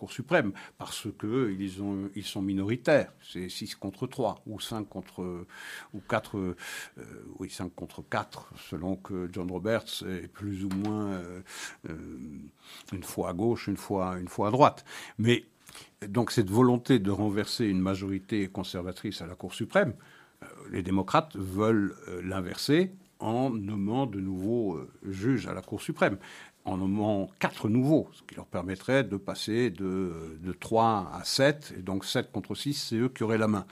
suprême, parce qu'ils ils sont minoritaires. C'est 6 contre 3, ou 5 contre, ou 4, oui, 5 contre 4, selon que John Roberts est plus ou moins une fois à gauche, une fois, une fois à droite. Mais donc cette volonté de renverser une majorité conservatrice à la Cour suprême, euh, les démocrates veulent euh, l'inverser en nommant de nouveaux euh, juges à la Cour suprême, en nommant quatre nouveaux, ce qui leur permettrait de passer de, 3 à 7, et donc 7 contre 6, c'est eux qui auraient la main.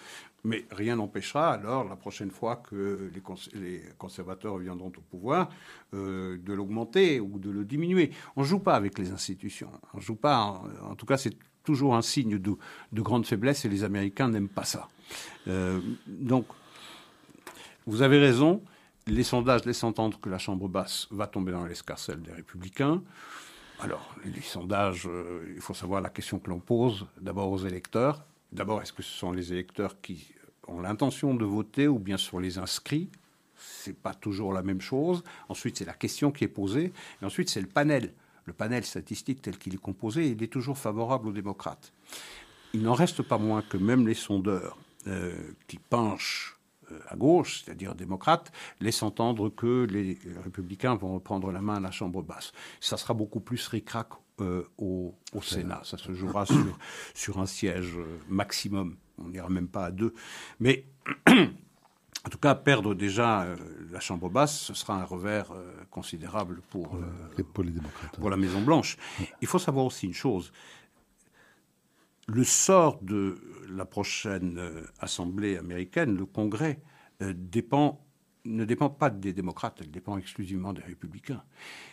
Mais rien n'empêchera alors, la prochaine fois que les, conservateurs viendront au pouvoir, euh, de l'augmenter ou de le diminuer. On ne joue pas avec les institutions. On joue pas. En, tout cas, c'est toujours un signe de, grande faiblesse et les Américains n'aiment pas ça. Euh, donc, vous avez raison. Les sondages laissent entendre que la Chambre basse va tomber dans l'escarcelle des républicains. Alors, les sondages, euh, il faut savoir la question que l'on pose d'abord aux électeurs D'abord, est-ce que ce sont les électeurs qui ont l'intention de voter ou bien sur les inscrits? C'est pas toujours la même chose. Ensuite, c'est la question qui est posée. Ensuite, c'est le panel. Le panel statistique tel qu'il est composé, il est toujours favorable aux démocrates. Il n'en reste pas moins que même les sondeurs euh, qui penchent euh, à gauche, c'est-à-dire démocrates, laissent entendre que les républicains vont reprendre la main à la Chambre basse. Ça sera beaucoup plus ric-rac euh, au, Sénat. Ça se jouera sur, sur un siège euh, maximum. On n'ira même pas à deux. Mais en tout cas, perdre déjà euh, la Chambre basse, ce sera un revers considérable pour, pour, les démocrates. pour la Maison Blanche. Il faut savoir aussi une chose. Le sort de la prochaine Assemblée américaine, le Congrès, dépend ne dépend pas des démocrates, elle dépend exclusivement des républicains.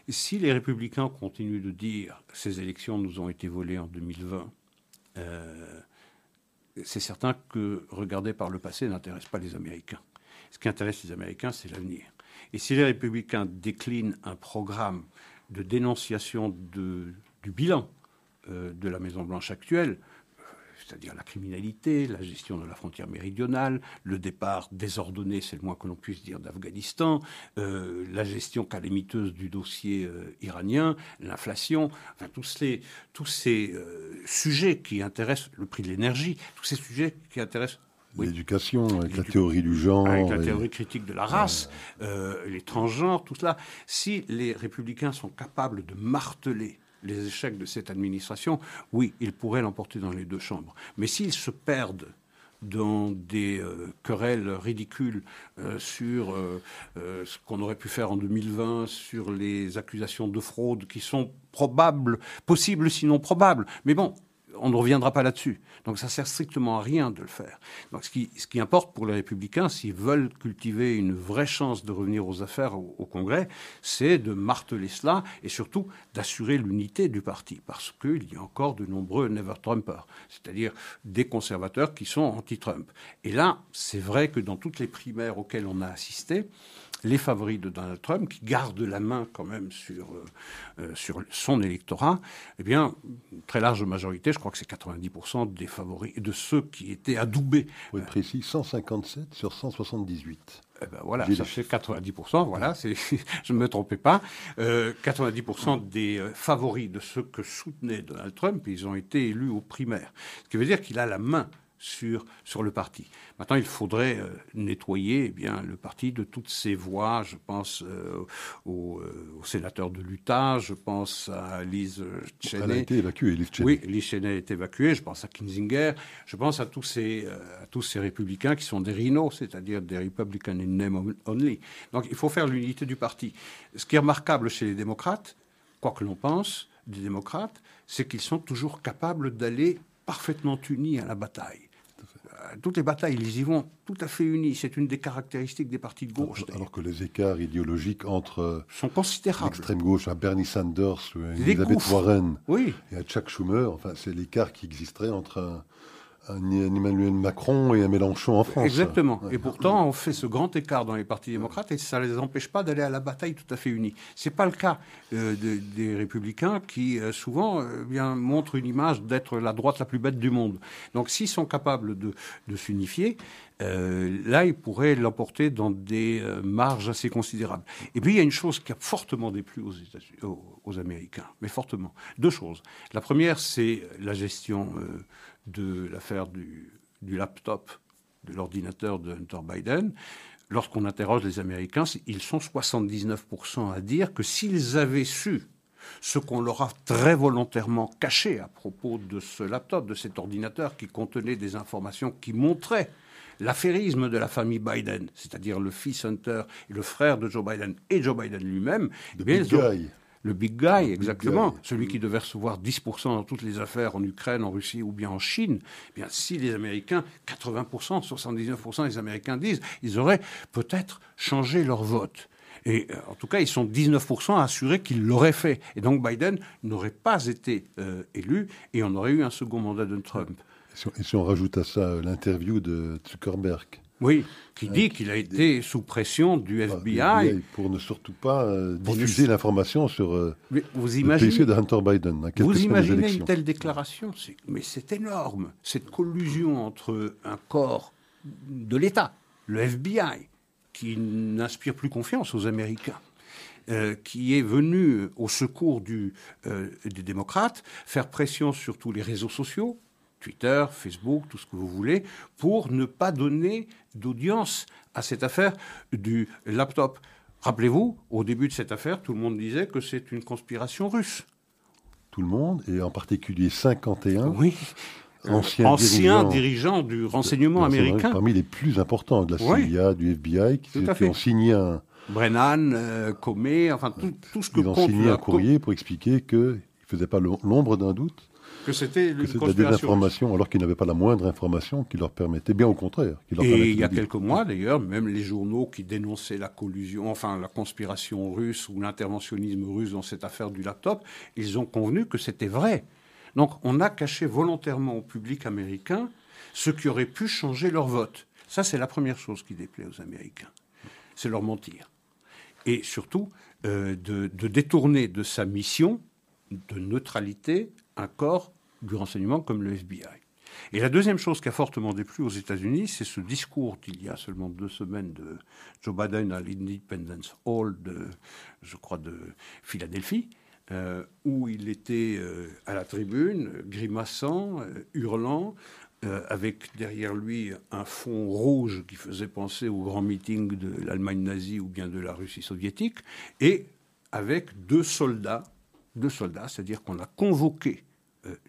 Si les républicains continuent de dire ces élections nous ont été volées en 2020, euh, c'est certain que regarder par le passé n'intéresse pas les Américains. Ce qui intéresse les Américains, c'est l'avenir. Et si les républicains déclinent un programme de dénonciation du bilan euh, de la Maison-Blanche actuelle, c'est-à-dire la criminalité, la gestion de la frontière méridionale, le départ désordonné, c'est le moins que l'on puisse dire, d'Afghanistan, euh, la gestion calamiteuse du dossier euh, iranien, l'inflation, enfin tous ces, tous ces euh, sujets qui intéressent le prix de l'énergie, tous ces sujets qui intéressent L'éducation, avec la théorie du genre. Avec la théorie critique de la race, les transgenres, tout cela. Si les républicains sont capables de marteler les échecs de cette administration, oui, ils pourraient l'emporter dans les deux chambres. Mais s'ils se perdent dans des euh, querelles ridicules euh, sur euh, ce qu'on aurait pu faire en 2020, sur les accusations de fraude qui sont probables, possibles sinon probables. Mais bon, on ne reviendra pas là-dessus. Donc ça sert strictement à rien de le faire. Donc ce qui, ce qui importe pour les républicains, s'ils veulent cultiver une vraie chance de revenir aux affaires au, Congrès, c'est de marteler cela et surtout d'assurer l'unité du parti, parce qu'il y a encore de nombreux never-Trumpers, c'est-à-dire des conservateurs qui sont anti-Trump. Et là, c'est vrai que dans toutes les primaires auxquelles on a assisté, les favoris de Donald Trump, qui gardent la main quand même sur, euh, euh, sur son électorat, eh bien, une très large majorité, je crois que c'est 90% des favoris, de ceux qui étaient adoubés. Oui, précis, 157 sur 178. Eh ben voilà, ça fait 90%, voilà, je ne me trompais pas. 90% euh, des favoris de ceux que soutenait Donald Trump, ils ont été élus aux primaires. Ce qui veut dire qu'il a la main sur, sur le parti. Maintenant, il faudrait euh, nettoyer eh bien, le parti de toutes ces voix. Je pense euh, au, euh, au, sénateur de l'Utah, je pense à Liz Cheney. Elle a été évacuée, Liz Cheney. Oui, Liz Cheney est évacuée. Je pense à Kinzinger. Je pense à tous ces, à tous ces républicains qui sont des rhinos, c'est-à-dire des Republican in name only. Donc, il faut faire l'unité du parti. Ce qui est remarquable chez les démocrates, quoi que l'on pense des démocrates, c'est qu'ils sont toujours capables d'aller parfaitement unis à la bataille. Euh, toutes les batailles, ils y vont tout à fait unis. C'est une des caractéristiques des partis de gauche. Alors, que les écarts idéologiques entre euh, sont considérables. L'extrême gauche à Bernie Sanders ou Elizabeth Warren oui. et à Chuck Schumer, enfin, c'est l'écart qui existerait entre un, un Emmanuel Macron et un Mélenchon en France. Exactement. Et pourtant, on fait ce grand écart dans les partis démocrates et ça ne les empêche pas d'aller à la bataille tout à fait unis. Ce n'est pas le cas euh, des républicains qui, euh, souvent, euh, bien, montrent une image d'être la droite la plus bête du monde. Donc, s'ils sont capables de, s'unifier, là, ils pourraient l'emporter dans des marges assez considérables. Et puis, il y a une chose qui a fortement déplu aux, aux, aux Américains, mais fortement. Deux choses. La première, c'est la gestion de l'affaire du, laptop, de l'ordinateur de Hunter Biden, lorsqu'on interroge les Américains, ils sont 79% à dire que s'ils avaient su ce qu'on leur a très volontairement caché à propos de ce laptop, de cet ordinateur qui contenait des informations qui montraient l'affairisme de la famille Biden, c'est-à-dire le fils Hunter et le frère de Joe Biden et Joe Biden lui-même, eh le big guy, exactement, celui qui devait recevoir 10% dans toutes les affaires en Ukraine, en Russie ou bien en Chine, eh bien si les Américains, 80%, 79% des Américains disent, ils auraient peut-être changé leur vote. Et euh, en tout cas, ils sont 19% assurés qu'ils l'auraient fait. Et donc Biden n'aurait pas été euh, élu et on aurait eu un second mandat de Trump. Et si on rajoute à ça euh, l'interview de Zuckerberg, oui, qui dit qu'il a été sous pression du FBI. Pour ne surtout pas euh, diffuser l'information sur euh, vous imaginez, le de Hunter Biden. Vous imaginez une telle déclaration Mais c'est énorme. Cette collusion entre un corps de l'État, le FBI, qui n'inspire plus confiance aux Américains, euh, qui est venu au secours du, des démocrates, faire pression sur tous les réseaux sociaux, Twitter, Facebook, tout ce que vous voulez, pour ne pas donner d'audience à cette affaire du laptop. Rappelez-vous, au début de cette affaire, tout le monde disait que c'est une conspiration russe. Tout le monde, et en particulier 51 oui. anciens, dirigeants, du renseignement américain. Parmi les plus importants de la CIA, du FBI, qui, ont signé un... Brennan, euh, Comey, enfin tout, ce que Ils ont signé un courrier pour expliquer qu'ils ne faisaient pas l'ombre d'un doute que c'était une que la désinformation, alors qu'ils n'avaient pas la moindre information qui leur permettait, bien au contraire. Qui leur et il y a quelques mois, d'ailleurs, même les journaux qui dénonçaient la collusion, enfin la conspiration russe ou l'interventionnisme russe dans cette affaire du laptop, ils ont convenu que c'était vrai. Donc on a caché volontairement au public américain ce qui aurait pu changer leur vote. Ça, c'est la première chose qui déplaît aux Américains. C'est leur mentir. Et surtout, euh, de, de détourner de sa mission de neutralité un corps du renseignement comme le FBI. Et la deuxième chose qui a fortement déplu aux États-Unis, c'est ce discours d'il y a seulement deux semaines de Joe Biden à l'Independence Hall de, je crois, de Philadelphie, euh, où il était euh, à la tribune, grimaçant, euh, hurlant, avec derrière lui un fond rouge qui faisait penser au grand meeting de l'Allemagne nazie ou bien de la Russie soviétique, et avec deux soldats, deux soldats, c'est-à-dire qu'on a convoqué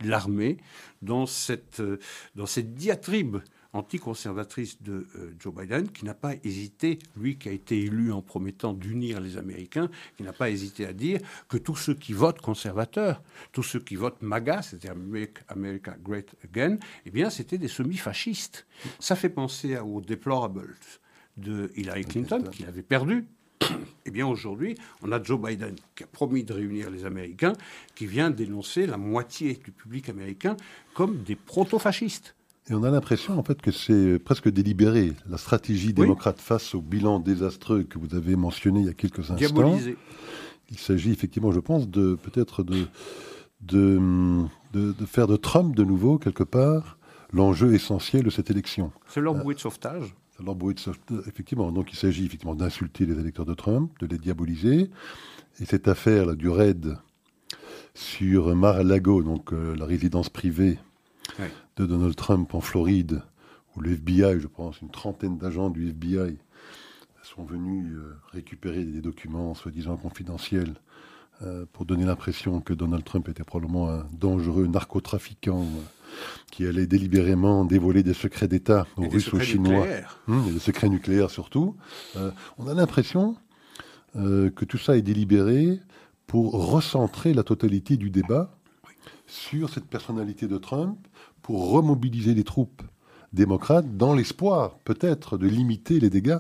l'armée dans cette, euh, dans cette diatribe anticonservatrice de euh, Joe Biden, qui n'a pas hésité, lui qui a été élu en promettant d'unir les Américains, qui n'a pas hésité à dire que tous ceux qui votent conservateurs, tous ceux qui votent MAGA, c'est-à-dire Make America Great Again, eh bien, c'était des semi-fascistes. Ça fait penser aux deplorables de Hillary Clinton, qui avait perdu eh bien aujourd'hui, on a Joe Biden qui a promis de réunir les Américains, qui vient dénoncer la moitié du public américain comme des proto-fascistes. Et on a l'impression en fait que c'est presque délibéré. La stratégie démocrate face au bilan désastreux que vous avez mentionné il y a quelques instants. Diabolisé. Il s'agit effectivement, je pense, de peut-être de, de, de, faire de Trump de nouveau, quelque part, l'enjeu essentiel de cette élection. C'est leur bouée de sauvetage. Alors, effectivement, donc il s'agit effectivement d'insulter les électeurs de Trump, de les diaboliser. Et cette affaire là, du raid sur Mar-a-Lago, donc euh, la résidence privée de Donald Trump en Floride, où le FBI, je pense, une trentaine d'agents du FBI sont venus euh, récupérer des documents soi-disant confidentiels euh, pour donner l'impression que Donald Trump était probablement un dangereux narcotrafiquant qui allait délibérément dévoiler des secrets d'État aux Russes, aux Chinois, hum, et des secrets nucléaires surtout. Euh, on a l'impression euh, que tout ça est délibéré pour recentrer la totalité du débat sur cette personnalité de Trump pour remobiliser les troupes démocrates dans l'espoir peut-être de limiter les dégâts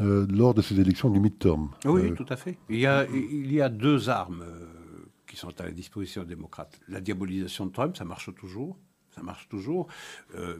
euh, lors de ces élections du midterm. Oui, Euh, tout à fait. Il y a, il y a deux armes qui sont à la disposition des démocrates. La diabolisation de Trump, ça marche toujours. Ça marche toujours. Euh,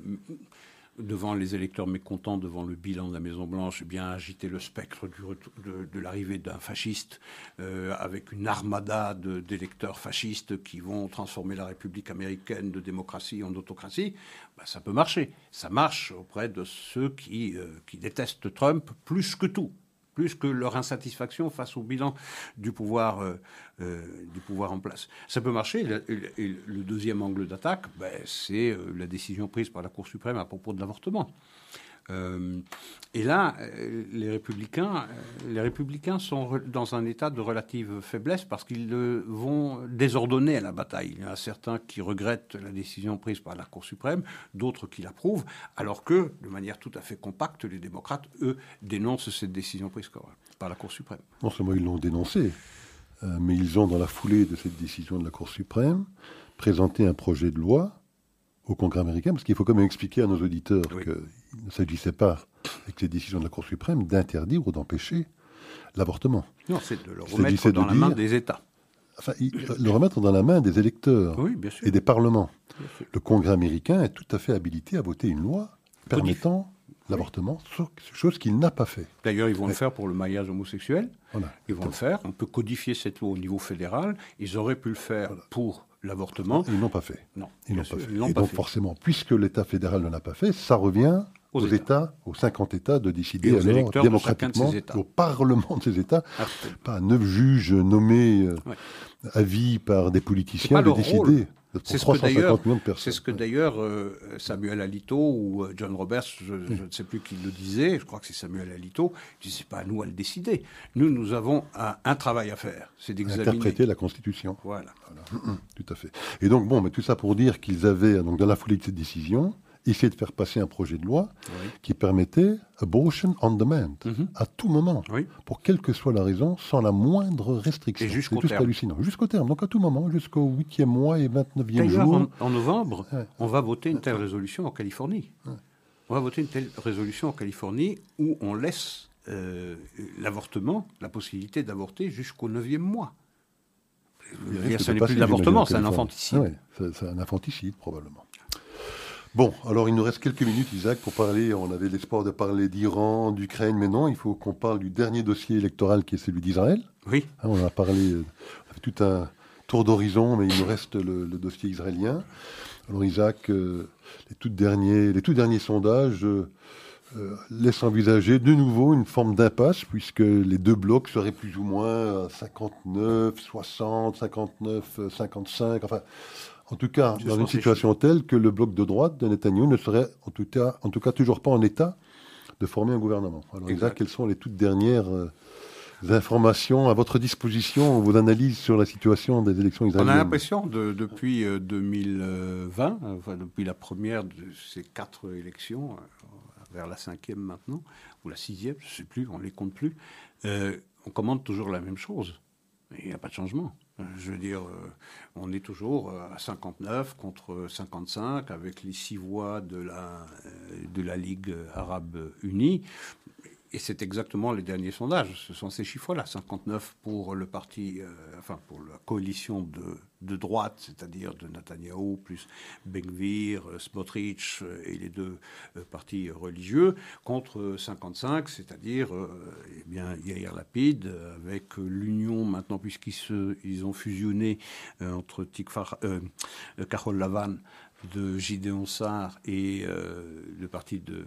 devant les électeurs mécontents, devant le bilan de la Maison-Blanche, eh bien agiter le spectre de, l'arrivée d'un fasciste euh, avec une armada d'électeurs fascistes qui vont transformer la République américaine de démocratie en autocratie, ben, ça peut marcher. Ça marche auprès de ceux qui, euh, qui détestent Trump plus que tout plus que leur insatisfaction face au bilan du pouvoir, euh, euh, du pouvoir en place. Ça peut marcher. Le, deuxième angle d'attaque, ben, c'est euh, la décision prise par la Cour suprême à propos de l'avortement. Euh, et là, euh, les républicains, euh, les républicains sont dans un état de relative faiblesse parce qu'ils vont désordonner à la bataille. Il y en a certains qui regrettent la décision prise par la Cour suprême, d'autres qui l'approuvent, alors que, de manière tout à fait compacte, les démocrates, eux, dénoncent cette décision prise par la Cour suprême. Non seulement ils l'ont dénoncé, euh, mais ils ont, dans la foulée de cette décision de la Cour suprême, présenté un projet de loi au Congrès américain, parce qu'il faut quand même expliquer à nos auditeurs Oui. qu'il ne s'agissait pas, avec cette décision de la Cour suprême, d'interdire ou d'empêcher l'avortement. Non, c'est de le remettre dans de la main des États. Enfin, il- le remettre dans la main des électeurs Oui, et des parlements. Le Congrès américain est tout à fait habilité à voter une loi permettant l'avortement, chose qu'il n'a pas fait. D'ailleurs, ils vont le faire pour le mariage homosexuel. Voilà. Ils vont le faire. On peut codifier cette loi au niveau fédéral. Ils auraient pu le faire pour l'avortement. Ils n'ont pas fait. Non, Ils bien l'ont pas fait. ils Et pas donc fait. forcément, puisque l'État fédéral ne l'a pas fait, ça revient Aux aux, États. États. aux 50 États, de décider aux alors démocratiquement au Parlement de ces États, Absolument. pas neuf juges nommés euh, Ouais. à vie par des politiciens de décider rôle. Pour C'est ce que 350 d'ailleurs- millions de personnes. C'est ce que d'ailleurs euh, Samuel Alito ou euh, John Roberts, je, je ne sais plus qui le disait, je crois que c'est Samuel Alito, il dit c'est pas à nous à le décider. Nous, nous avons un, un travail à faire, c'est d'examiner. interpréter la Constitution. Voilà. Tout à fait. Et donc, bon, mais tout ça pour dire qu'ils avaient, donc, dans la foulée de cette décision, essayé de faire passer un projet de loi Oui. qui permettait abortion on demand, Mhm. à tout moment, Oui. pour quelle que soit la raison, sans la moindre restriction. Et jusqu'au terme. hallucinant. Jusqu'au terme, donc à tout moment, jusqu'au huitième mois et 29e D'ailleurs, jour. en, en novembre, Ouais. on va voter une telle résolution en Californie. On va voter une telle résolution en Californie où on laisse euh, l'avortement, la possibilité d'avorter jusqu'au neuvième mois. Il ce n'est plus de l'avortement, c'est un infanticide. Ah ouais, c'est un infanticide, probablement. Bon, alors il nous reste quelques minutes, Isaac, pour parler. On avait l'espoir de parler d'Iran, d'Ukraine, mais non, il faut qu'on parle du dernier dossier électoral qui est celui d'Israël. Oui, Hein, on a parlé, euh, on a fait tout un tour d'horizon, mais il nous reste le, le dossier israélien. Alors Isaac, euh, les, tout derniers, les tout derniers sondages euh, euh, laissent envisager de nouveau une forme d'impasse, puisque les deux blocs seraient plus ou moins à 59, 60, 59, euh, 55, enfin... En tout cas, dans une situation telle que le bloc de droite de Netanyahu ne serait en tout cas, en tout cas toujours pas en état de former un gouvernement. Alors Exact. quelles sont les toutes dernières euh, informations à votre disposition, vos analyses sur la situation des élections on israéliennes a l'impression de- depuis euh, 2020, euh, enfin, depuis la première de ces quatre élections, euh, vers la cinquième maintenant, ou la sixième, je ne sais plus, on ne les compte plus, euh, on commande toujours la même chose. Il n'y a pas de changement. Je veux dire, euh, on est toujours euh, à 59 contre 55 avec les six voix de la, euh, de la Ligue arabe unie. Et c'est exactement les derniers sondages. Ce sont ces chiffres-là. 59 pour le parti, euh, enfin pour la coalition de, droite, c'est-à-dire de Netanyahou plus Benvir, euh, Smotrich euh, et les deux partis religieux, contre euh, 55, c'est-à-dire eh bien Yair Lapid avec l'union maintenant puisqu'ils se, ils ont fusionné euh, entre Tikfar, Carole Lavan de Gideon Sarr et le parti de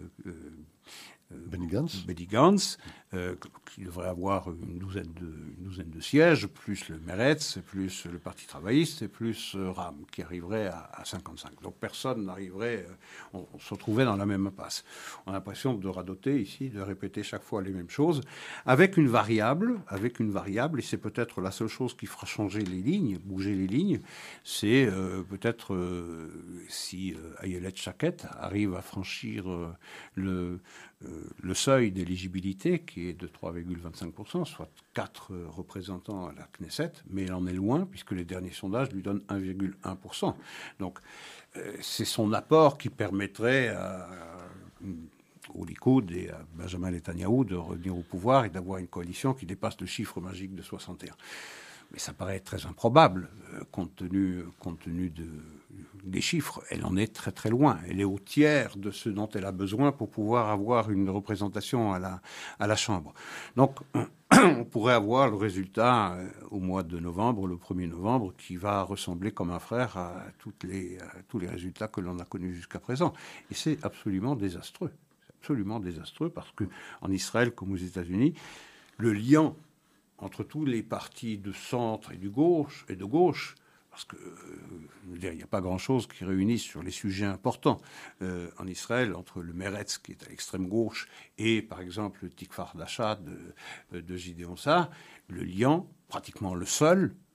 Benny Gantz euh, qui devrait avoir une douzaine, de, sièges, plus le Meretz, plus le Parti travailliste, et plus euh, RAM, qui arriverait à, à 55. Donc personne n'arriverait, euh, on, se retrouvait dans la même impasse. On a l'impression de radoter ici, de répéter chaque fois les mêmes choses, avec une variable, avec une variable, et c'est peut-être la seule chose qui fera changer les lignes, bouger les lignes, c'est euh, peut-être si Ayelet Chaket arrive à franchir le, le seuil d'éligibilité qui est de 3,25%, soit 4 représentants à la Knesset, mais il en est loin puisque les derniers sondages lui donnent 1,1%. Donc c'est son apport qui permettrait à, au Likoud et à Benjamin Netanyahu de revenir au pouvoir et d'avoir une coalition qui dépasse le chiffre magique de 61. Mais ça paraît très improbable compte tenu, compte tenu de, des chiffres, elle en est très très loin. Elle est au tiers de ce dont elle a besoin pour pouvoir avoir une représentation à la, Chambre. Donc, on pourrait avoir le résultat euh, au mois de novembre, le 1er novembre, qui va ressembler comme un frère à, tous les résultats que l'on a connus jusqu'à présent. Et c'est absolument désastreux. Absolument désastreux parce que en Israël comme aux États-Unis, le lien entre tous les partis de centre et et de gauche parce que euh, il n'y a pas grand-chose qui réunisse sur les sujets importants. Euh, en Israël entre le Meretz qui est à l'extrême gauche et par exemple le Tikfar d'Achat de, de Gideon Sar, le lien pratiquement le seul euh,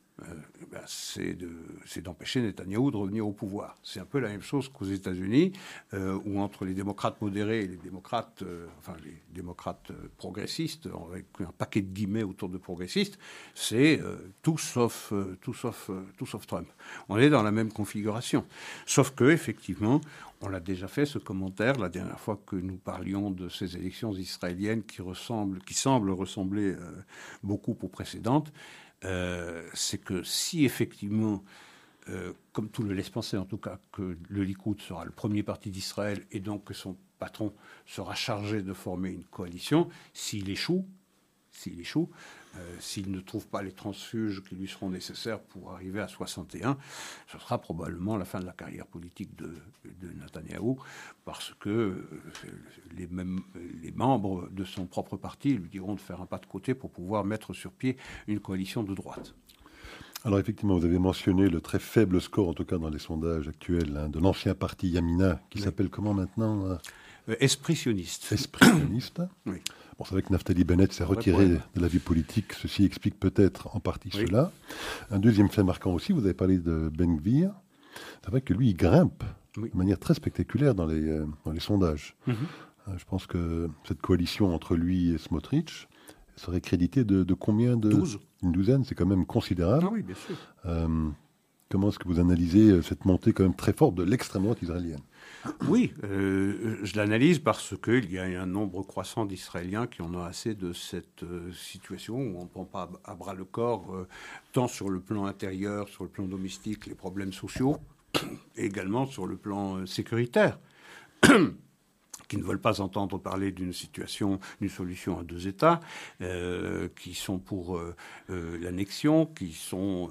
ben, c'est d'empêcher Netanyahou de revenir au pouvoir. C'est un peu la même chose qu'aux États-Unis, euh, où entre les démocrates modérés et les démocrates, euh, enfin les démocrates progressistes, avec un paquet de guillemets autour de progressistes, c'est tout sauf tout sauf tout sauf Trump. On est dans la même configuration, sauf que effectivement, on l'a déjà fait ce commentaire la dernière fois que nous parlions de ces élections israéliennes qui ressemblent, qui semblent ressembler beaucoup aux précédentes. Euh, c'est que si effectivement, euh, comme tout le laisse penser en tout cas, que le Likoud sera le premier parti d'Israël et donc que son patron sera chargé de former une coalition, s'il échoue, s'il échoue, s'il ne trouve pas les transfuges qui lui seront nécessaires pour arriver à 61, ce sera probablement la fin de la carrière politique de, de Netanyahou, parce que euh, les, mêmes, les membres de son propre parti lui diront de faire un pas de côté pour pouvoir mettre sur pied une coalition de droite. Alors effectivement, vous avez mentionné le très faible score, en tout cas dans les sondages actuels, hein, de l'ancien parti Yamina, qui s'appelle comment maintenant euh, Expressionniste. Expressionniste. oui. Bon, c'est vrai que Naftali Bennett s'est retiré de la vie politique. Ceci explique peut-être en partie cela. Un deuxième fait marquant aussi, vous avez parlé de Ben Gvir. C'est vrai que lui, il grimpe de manière très spectaculaire dans les, euh, dans les sondages. Mhm. Euh, je pense que cette coalition entre lui et Smotrich serait créditée de, combien de Une douzaine, c'est quand même considérable. Ah oui, bien sûr. Euh, comment est-ce que vous analysez cette montée quand même très forte de l'extrême droite israélienne? Oui, euh, je l'analyse parce qu'il y a un nombre croissant d'Israéliens qui en ont assez de cette euh, situation où on ne prend pas à bras le corps, euh, tant sur le plan intérieur, sur le plan domestique, les problèmes sociaux, et également sur le plan sécuritaire. qui ne veulent pas entendre parler d'une situation, d'une solution à deux États, qui sont pour l'annexion, qui sont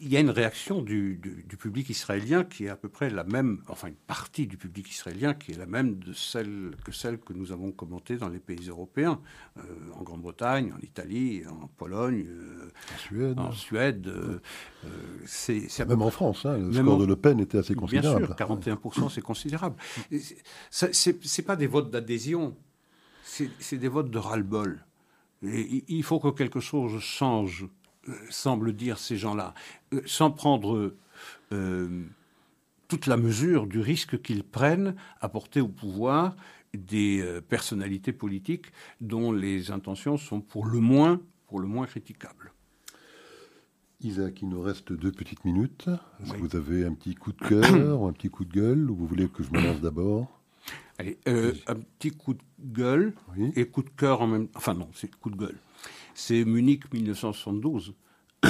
il y a une réaction du, public israélien qui est à peu près la même, enfin une partie du public israélien qui est la même de celle que celle que nous avons commentée dans les pays européens, euh, en Grande-Bretagne, en Italie, en Pologne, euh, en Suède. Euh, c'est même en France, hein, le score de Le Pen était assez considérable. Bien sûr, 41%, c'est considérable. C'est pas des votes d'adhésion, c'est des votes de ras-le-bol. il faut que quelque chose change euh, semblent dire ces gens-là, euh, sans prendre euh, toute la mesure du risque qu'ils prennent à porter au pouvoir des personnalités politiques dont les intentions sont pour le moins, pour le moins critiquables. Isaac, il nous reste deux petites minutes. Est-ce que vous avez un petit coup de cœur ou un petit coup de gueule ou vous voulez que je me lance d'abord? Allez, un petit coup de gueule et coup de cœur en même temps. Enfin non, c'est coup de gueule. C'est Munich 1972.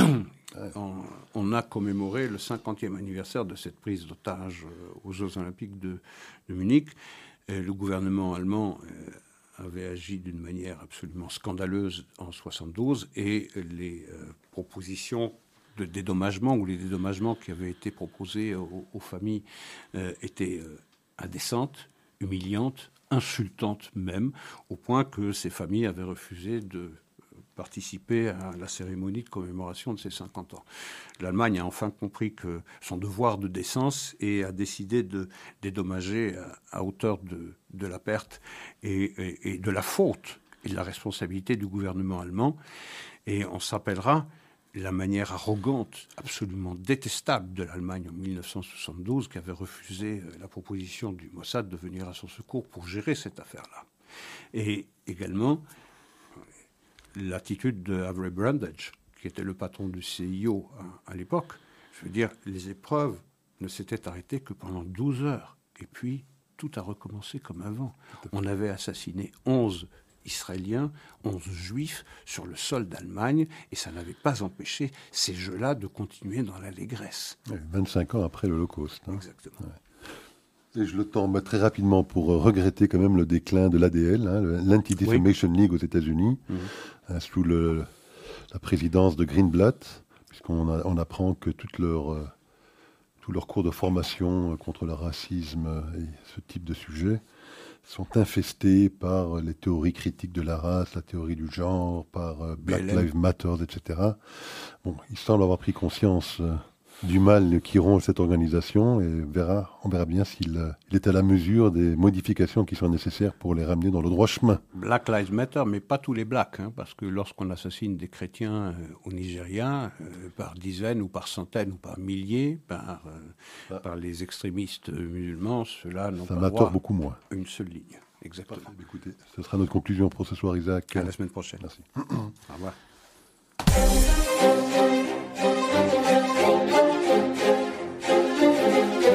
on, a commémoré le 50e anniversaire de cette prise d'otage euh, aux Jeux Olympiques de, Munich. le gouvernement allemand euh, avait agi d'une manière absolument scandaleuse en 72 et les euh, propositions de dédommagement ou les dédommagements qui avaient été proposés aux, aux familles étaient indécentes, humiliantes, insultantes même, au point que ces familles avaient refusé de participer à la cérémonie de commémoration de ses 50 ans. L'Allemagne a enfin compris que son devoir de décence et a décidé de dédommager à, hauteur de, la perte et, et, de la faute et de la responsabilité du gouvernement allemand. Et on s'appellera la manière arrogante, absolument détestable de l'Allemagne en 1972, qui avait refusé euh, la proposition du Mossad de venir à son secours pour gérer cette affaire-là. Et également l'attitude de Avery Brundage, qui était le patron du CIO à, l'époque. Je veux dire, les épreuves ne s'étaient arrêtées que pendant 12 heures. Et puis, tout a recommencé comme avant. On avait assassiné 11 Israéliens, 11 Juifs sur le sol d'Allemagne, et ça n'avait pas empêché ces jeux-là de continuer dans l'allégresse. 25 ans après l'Holocauste. Hein. Exactement. Et je le tombe très rapidement pour regretter quand même le déclin de l'ADL, hein, l'Anti-Defamation League aux États-Unis, mhm. Hein, sous le, la présidence de Greenblatt, puisqu'on on apprend que toute leur, euh, tout leur cours de formation contre le racisme et ce type de sujet sont infestés par les théories critiques de la race, la théorie du genre, par euh, Black Lives Matter, etc. Bon, ils semblent avoir pris conscience euh, du mal qui ronge cette organisation et verra, on verra bien s'il euh, est à la mesure des modifications qui sont nécessaires pour les ramener dans le droit chemin. Black Lives Matter, mais pas tous les blacks, hein, parce que lorsqu'on assassine des chrétiens euh, au Nigeria, euh, par dizaines ou par centaines ou par milliers, par, ah. par les extrémistes musulmans, cela n'ont pas droit beaucoup moins. une seule ligne. Exactement. Écoutez, ce sera notre conclusion pour ce soir, Isaac. À la semaine prochaine. Merci. Au revoir.